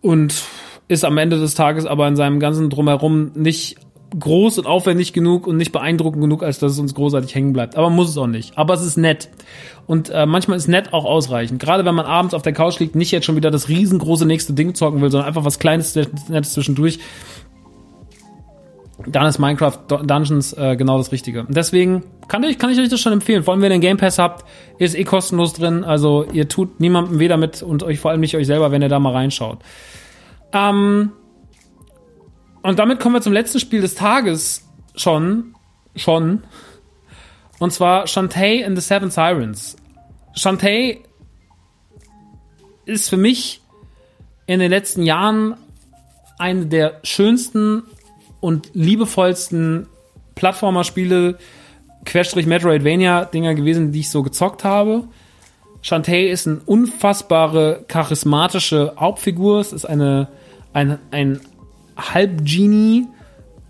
Und ist am Ende des Tages aber in seinem ganzen Drumherum nicht groß und aufwendig genug und nicht beeindruckend genug, als dass es uns großartig hängen bleibt. Aber muss es auch nicht. Aber es ist nett. Und äh, manchmal ist nett auch ausreichend. Gerade wenn man abends auf der Couch liegt, nicht jetzt schon wieder das riesengroße nächste Ding zocken will, sondern einfach was Kleines, Nettes zwischendurch. Dann ist Minecraft Dungeons äh, genau das Richtige. Deswegen kann ich, kann ich euch das schon empfehlen. Vor allem, wenn ihr den Game Pass habt, ist eh kostenlos drin. Also ihr tut niemandem weh damit und euch vor allem nicht euch selber, wenn ihr da mal reinschaut. Ähm, und damit kommen wir zum letzten Spiel des Tages schon. Schon. Und zwar Shantae and the Seven Sirens. Shantae ist für mich in den letzten Jahren eine der schönsten und liebevollsten Plattformer-Spiele, Querstrich Metroidvania-Dinger gewesen, die ich so gezockt habe. Shantae ist eine unfassbare, charismatische Hauptfigur. Es ist eine, ein, ein Halb-Genie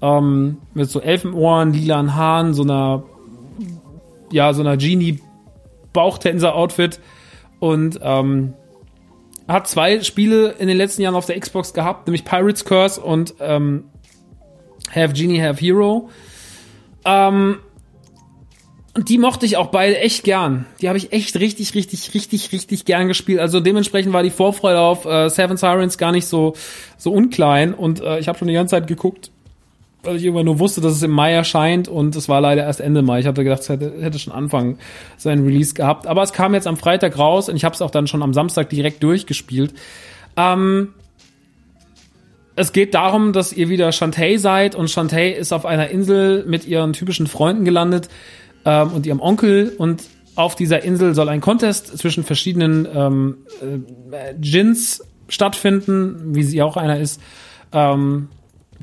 ähm, mit so Elfenohren, lilanen Haaren, so einer, ja, so einer Genie-Bauchtänzer-Outfit und ähm, hat zwei Spiele in den letzten Jahren auf der Xbox gehabt, nämlich Pirates Curse und ähm, Have Genie, Have Hero. Ähm, und die mochte ich auch beide echt gern. Die habe ich echt richtig, richtig, richtig, richtig gern gespielt. Also dementsprechend war die Vorfreude auf äh, Seven Sirens gar nicht so, so unklein. Und äh, ich habe schon die ganze Zeit geguckt, weil ich irgendwann nur wusste, dass es im Mai erscheint. Und es war leider erst Ende Mai. Ich hatte gedacht, es hätte, hätte schon Anfang seinen Release gehabt. Aber es kam jetzt am Freitag raus und ich habe es auch dann schon am Samstag direkt durchgespielt. Ähm, es geht darum, dass ihr wieder Shantae seid und Shantae ist auf einer Insel mit ihren typischen Freunden gelandet ähm, und ihrem Onkel und auf dieser Insel soll ein Contest zwischen verschiedenen ähm, äh, Djinns stattfinden, wie sie auch einer ist. Ähm,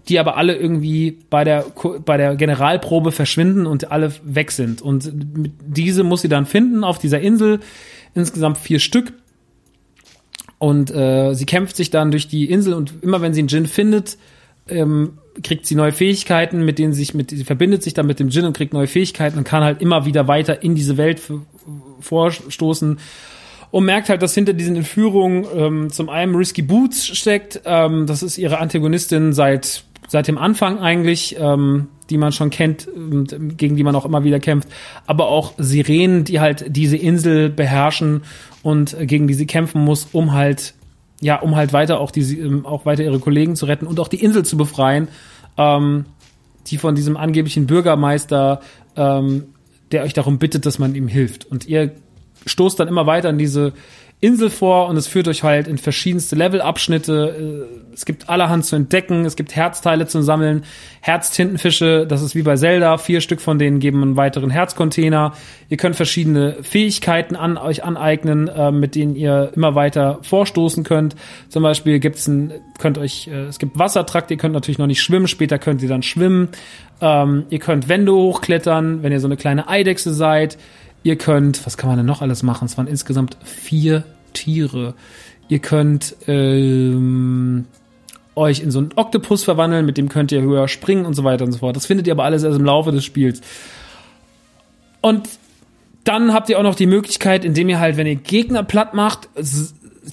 die aber alle irgendwie bei der, bei der Generalprobe verschwinden und alle weg sind. Und diese muss sie dann finden auf dieser Insel. Insgesamt vier Stück. Und äh, sie kämpft sich dann durch die Insel und immer wenn sie einen Djinn findet, ähm, kriegt sie neue Fähigkeiten, mit denen sich mit, sie verbindet sich dann mit dem Djinn und kriegt neue Fähigkeiten und kann halt immer wieder weiter in diese Welt vorstoßen und merkt halt, dass hinter diesen Entführungen ähm, zum einen Risky Boots steckt. Ähm, das ist ihre Antagonistin seit seit dem Anfang eigentlich, ähm, die man schon kennt und gegen die man auch immer wieder kämpft, aber auch Sirenen, die halt diese Insel beherrschen und gegen die sie kämpfen muss, um halt ja, um halt weiter auch die ähm, auch weiter ihre Kollegen zu retten und auch die Insel zu befreien, ähm, die von diesem angeblichen Bürgermeister, ähm, der euch darum bittet, dass man ihm hilft. Und ihr stoßt dann immer weiter in diese Insel vor und es führt euch halt in verschiedenste Levelabschnitte. Äh, es gibt allerhand zu entdecken, es gibt Herzteile zu sammeln, Herztintenfische, das ist wie bei Zelda, vier Stück von denen geben einen weiteren Herzcontainer. Ihr könnt verschiedene Fähigkeiten an euch aneignen, äh, mit denen ihr immer weiter vorstoßen könnt. Zum Beispiel gibt's ein, könnt euch, äh, es gibt Wassertrakt, ihr könnt natürlich noch nicht schwimmen, später könnt ihr dann schwimmen. Ähm, ihr könnt Wände hochklettern, wenn ihr so eine kleine Eidechse seid. Ihr könnt, was kann man denn noch alles machen? Es waren insgesamt vier Tiere. Ihr könnt ähm, euch in so einen Oktopus verwandeln, mit dem könnt ihr höher springen und so weiter und so fort. Das findet ihr aber alles erst im Laufe des Spiels. Und dann habt ihr auch noch die Möglichkeit, indem ihr halt, wenn ihr Gegner platt macht,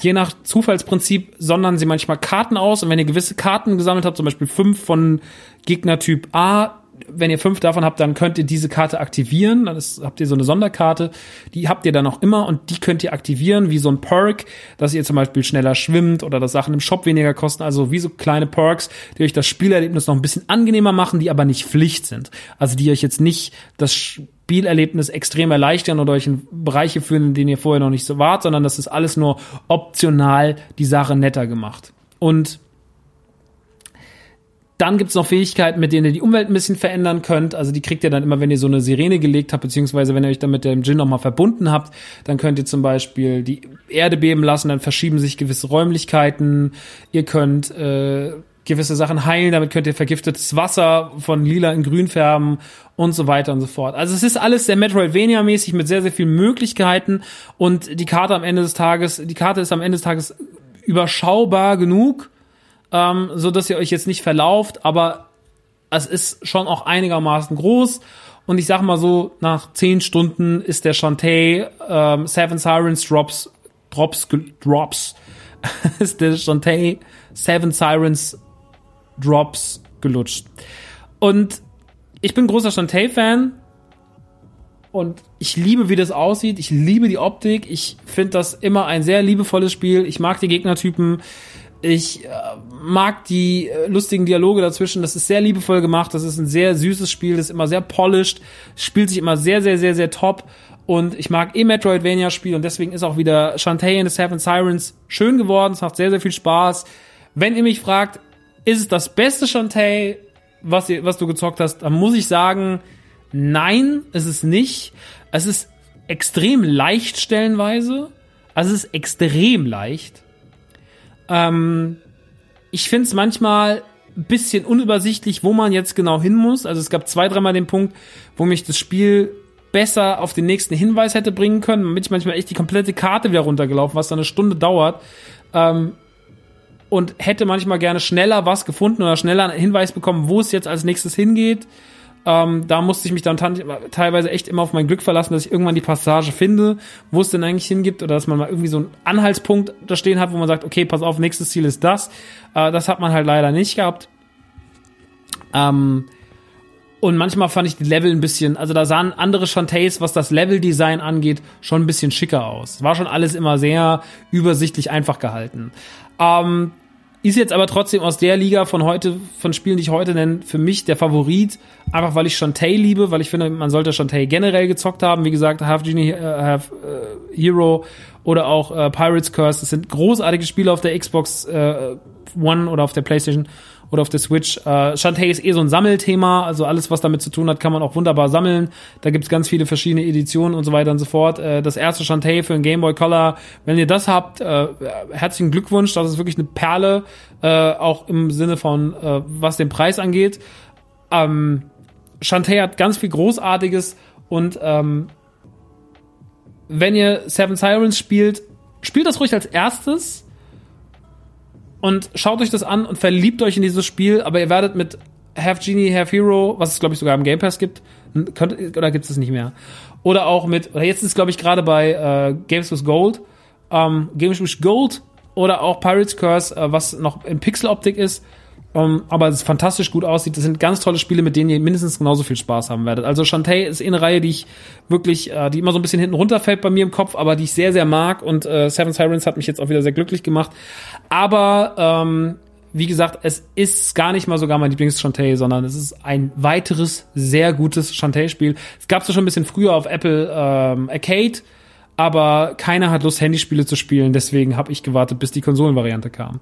je nach Zufallsprinzip sondern sie manchmal Karten aus und wenn ihr gewisse Karten gesammelt habt, zum Beispiel fünf von Gegnertyp A, wenn ihr fünf davon habt, dann könnt ihr diese Karte aktivieren. Dann ist, habt ihr so eine Sonderkarte, die habt ihr dann auch immer und die könnt ihr aktivieren, wie so ein Perk, dass ihr zum Beispiel schneller schwimmt oder dass Sachen im Shop weniger kosten. Also wie so kleine Perks, die euch das Spielerlebnis noch ein bisschen angenehmer machen, die aber nicht Pflicht sind. Also die euch jetzt nicht das Spielerlebnis extrem erleichtern oder euch in Bereiche führen, in denen ihr vorher noch nicht so wart, sondern das ist alles nur optional die Sache netter gemacht. Und dann gibt's noch Fähigkeiten, mit denen ihr die Umwelt ein bisschen verändern könnt. Also die kriegt ihr dann immer, wenn ihr so eine Sirene gelegt habt, beziehungsweise wenn ihr euch dann mit dem Gin nochmal verbunden habt, dann könnt ihr zum Beispiel die Erde beben lassen, dann verschieben sich gewisse Räumlichkeiten. Ihr könnt äh, gewisse Sachen heilen, damit könnt ihr vergiftetes Wasser von lila in grün färben und so weiter und so fort. Also es ist alles sehr Metroidvania-mäßig mit sehr, sehr vielen Möglichkeiten und die Karte am Ende des Tages, die Karte ist am Ende des Tages überschaubar genug, ähm, so dass ihr euch jetzt nicht verlauft, aber es ist schon auch einigermaßen groß. Und ich sag mal so, nach zehn Stunden ist der Shantae ähm, Seven Sirens Drops Drops Drops ist der Shantae Seven Sirens Drops gelutscht. Und ich bin großer Shantae-Fan und ich liebe, wie das aussieht. Ich liebe die Optik. Ich finde das immer ein sehr liebevolles Spiel. Ich mag die Gegnertypen. Ich äh, mag die äh, lustigen Dialoge dazwischen. Das ist sehr liebevoll gemacht. Das ist ein sehr süßes Spiel. Das ist immer sehr polished. Spielt sich immer sehr, sehr, sehr, sehr top. Und ich mag eh Metroidvania-Spiel und deswegen ist auch wieder Shantae and the Seven Sirens schön geworden. Es macht sehr, sehr viel Spaß. Wenn ihr mich fragt, ist es das beste Shantae, was, ihr, was du gezockt hast, dann muss ich sagen, nein, ist es nicht. Es ist extrem leicht stellenweise. Also es ist extrem leicht. Ähm, ich finde es manchmal ein bisschen unübersichtlich, wo man jetzt genau hin muss. Also es gab zwei, dreimal den Punkt, wo mich das Spiel besser auf den nächsten Hinweis hätte bringen können, damit ich manchmal echt die komplette Karte wieder runtergelaufen, was dann eine Stunde dauert. Ähm, und hätte manchmal gerne schneller was gefunden oder schneller einen Hinweis bekommen, wo es jetzt als nächstes hingeht. Ähm, da musste ich mich dann teilweise echt immer auf mein Glück verlassen, dass ich irgendwann die Passage finde, wo es denn eigentlich hingibt oder dass man mal irgendwie so einen Anhaltspunkt da stehen hat, wo man sagt, okay, pass auf, nächstes Ziel ist das. Äh, das hat man halt leider nicht gehabt. Ähm, und manchmal fand ich die Level ein bisschen, also da sahen andere Shantays, was das Leveldesign angeht, schon ein bisschen schicker aus. War schon alles immer sehr übersichtlich einfach gehalten. Ähm, ist jetzt aber trotzdem aus der Liga von heute, von Spielen, die ich heute nenne, für mich der Favorit. Einfach weil ich Shantae liebe, weil ich finde, man sollte Shantae generell gezockt haben. Wie gesagt, Half Genie, uh, Half uh, Hero oder auch uh, Pirates Curse. Das sind großartige Spiele auf der Xbox uh, One oder auf der PlayStation. Oder auf der Switch. Äh, Shantae ist eh so ein Sammelthema, also alles, was damit zu tun hat, kann man auch wunderbar sammeln. Da gibt's ganz viele verschiedene Editionen und so weiter und so fort. Äh, das erste Shantae für den Game Boy Color, wenn ihr das habt, äh, herzlichen Glückwunsch, das ist wirklich eine Perle, äh, auch im Sinne von, äh, was den Preis angeht. Ähm, Shantae hat ganz viel Großartiges und ähm, wenn ihr Seven Sirens spielt, spielt das ruhig als erstes und schaut euch das an und verliebt euch in dieses Spiel, aber ihr werdet mit Half Genie, Half Hero, was es glaube ich sogar im Game Pass gibt, könnt, oder gibt es nicht mehr? Oder auch mit, oder jetzt ist es glaube ich gerade bei äh, Games with Gold, ähm, Games with Gold oder auch Pirates Curse, äh, was noch in Pixel-Optik ist um, ähm, aber es fantastisch gut aussieht. Das sind ganz tolle Spiele, mit denen ihr mindestens genauso viel Spaß haben werdet. Also Shantae ist eine Reihe, die ich wirklich, äh, die immer so ein bisschen hinten runterfällt bei mir im Kopf, aber die ich sehr, sehr mag. Und äh, Seven Sirens hat mich jetzt auch wieder sehr glücklich gemacht. Aber ähm, wie gesagt, es ist gar nicht mal sogar mein Lieblings-Shantae, sondern es ist ein weiteres sehr gutes Shantae-Spiel. Es gab es schon ein bisschen früher auf Apple ähm, Arcade aber keiner hat Lust, Handyspiele zu spielen, deswegen habe ich gewartet, bis die Konsolenvariante kam.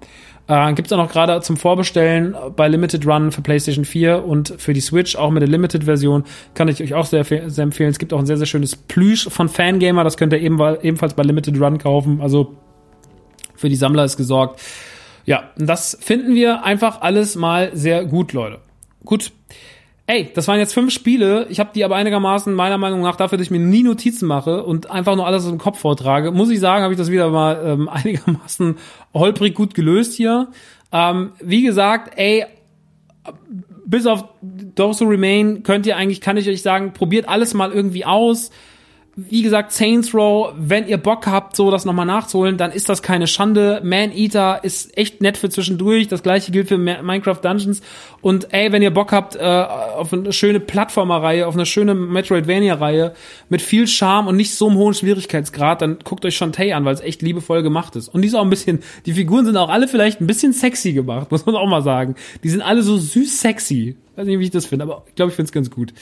Äh, Gibt es auch noch gerade zum Vorbestellen bei Limited Run für PlayStation 4 und für die Switch, auch mit der Limited-Version, kann ich euch auch sehr, sehr empfehlen. Es gibt auch ein sehr, sehr schönes Plüsch von Fangamer, das könnt ihr ebenfalls bei Limited Run kaufen, also für die Sammler ist gesorgt. Ja, das finden wir einfach alles mal sehr gut, Leute. Gut. Ey, das waren jetzt fünf Spiele. Ich habe die aber einigermaßen meiner Meinung nach dafür, dass ich mir nie Notizen mache und einfach nur alles aus dem Kopf vortrage, muss ich sagen, habe ich das wieder mal ähm, einigermaßen holprig gut gelöst hier. Ähm, wie gesagt, ey, bis auf Those Who Remain könnt ihr eigentlich, kann ich euch sagen, probiert alles mal irgendwie aus wie gesagt, Saints Row, wenn ihr Bock habt, so das nochmal nachzuholen, dann ist das keine Schande. Man Eater ist echt nett für zwischendurch. Das gleiche gilt für Minecraft Dungeons. Und ey, wenn ihr Bock habt äh, auf eine schöne Plattformer-Reihe, auf eine schöne Metroidvania-Reihe mit viel Charme und nicht so einem hohen Schwierigkeitsgrad, dann guckt euch Shantae an, weil es echt liebevoll gemacht ist. Und die ist auch ein bisschen, die Figuren sind auch alle vielleicht ein bisschen sexy gemacht, muss man auch mal sagen. Die sind alle so süß sexy. Weiß nicht, wie ich das finde, aber ich glaube, ich finde es ganz gut.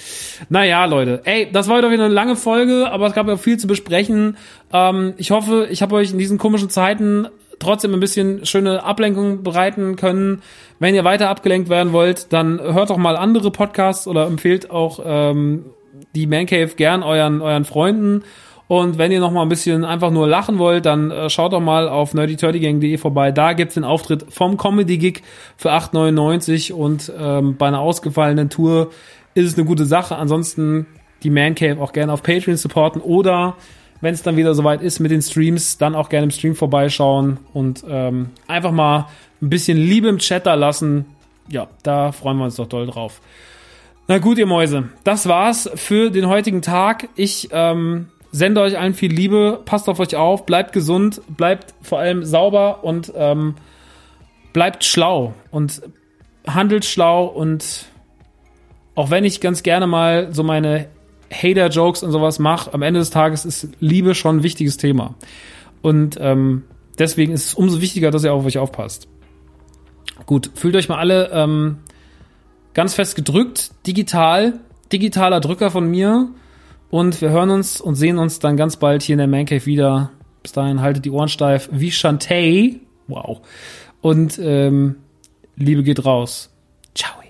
Naja, Leute. Ey, das war wieder eine lange Folge, aber es gab ja viel zu besprechen. Ähm, ich hoffe, ich habe euch in diesen komischen Zeiten trotzdem ein bisschen schöne Ablenkung bereiten können. Wenn ihr weiter abgelenkt werden wollt, dann hört doch mal andere Podcasts oder empfehlt auch ähm, die Man Cave gern euren, euren Freunden. Und wenn ihr noch mal ein bisschen einfach nur lachen wollt, dann äh, schaut doch mal auf nerdyturdygang.de vorbei. Da gibt's den Auftritt vom Comedy Gig für 8,99 und ähm, bei einer ausgefallenen Tour ist es eine gute Sache. Ansonsten die Man Cave auch gerne auf Patreon supporten oder wenn es dann wieder soweit ist mit den Streams, dann auch gerne im Stream vorbeischauen und ähm, einfach mal ein bisschen Liebe im Chat da lassen. Ja, da freuen wir uns doch doll drauf. Na gut, ihr Mäuse, das war's für den heutigen Tag. Ich ähm, sende euch allen viel Liebe, passt auf euch auf, bleibt gesund, bleibt vor allem sauber und ähm, bleibt schlau und handelt schlau und auch wenn ich ganz gerne mal so meine Hater-Jokes und sowas mache, am Ende des Tages ist Liebe schon ein wichtiges Thema. Und ähm, deswegen ist es umso wichtiger, dass ihr auf euch aufpasst. Gut, fühlt euch mal alle ähm, ganz fest gedrückt, digital, digitaler Drücker von mir. Und wir hören uns und sehen uns dann ganz bald hier in der Man Cave wieder. Bis dahin haltet die Ohren steif. Wie Shantae. Wow. Und ähm, Liebe geht raus. Ciao.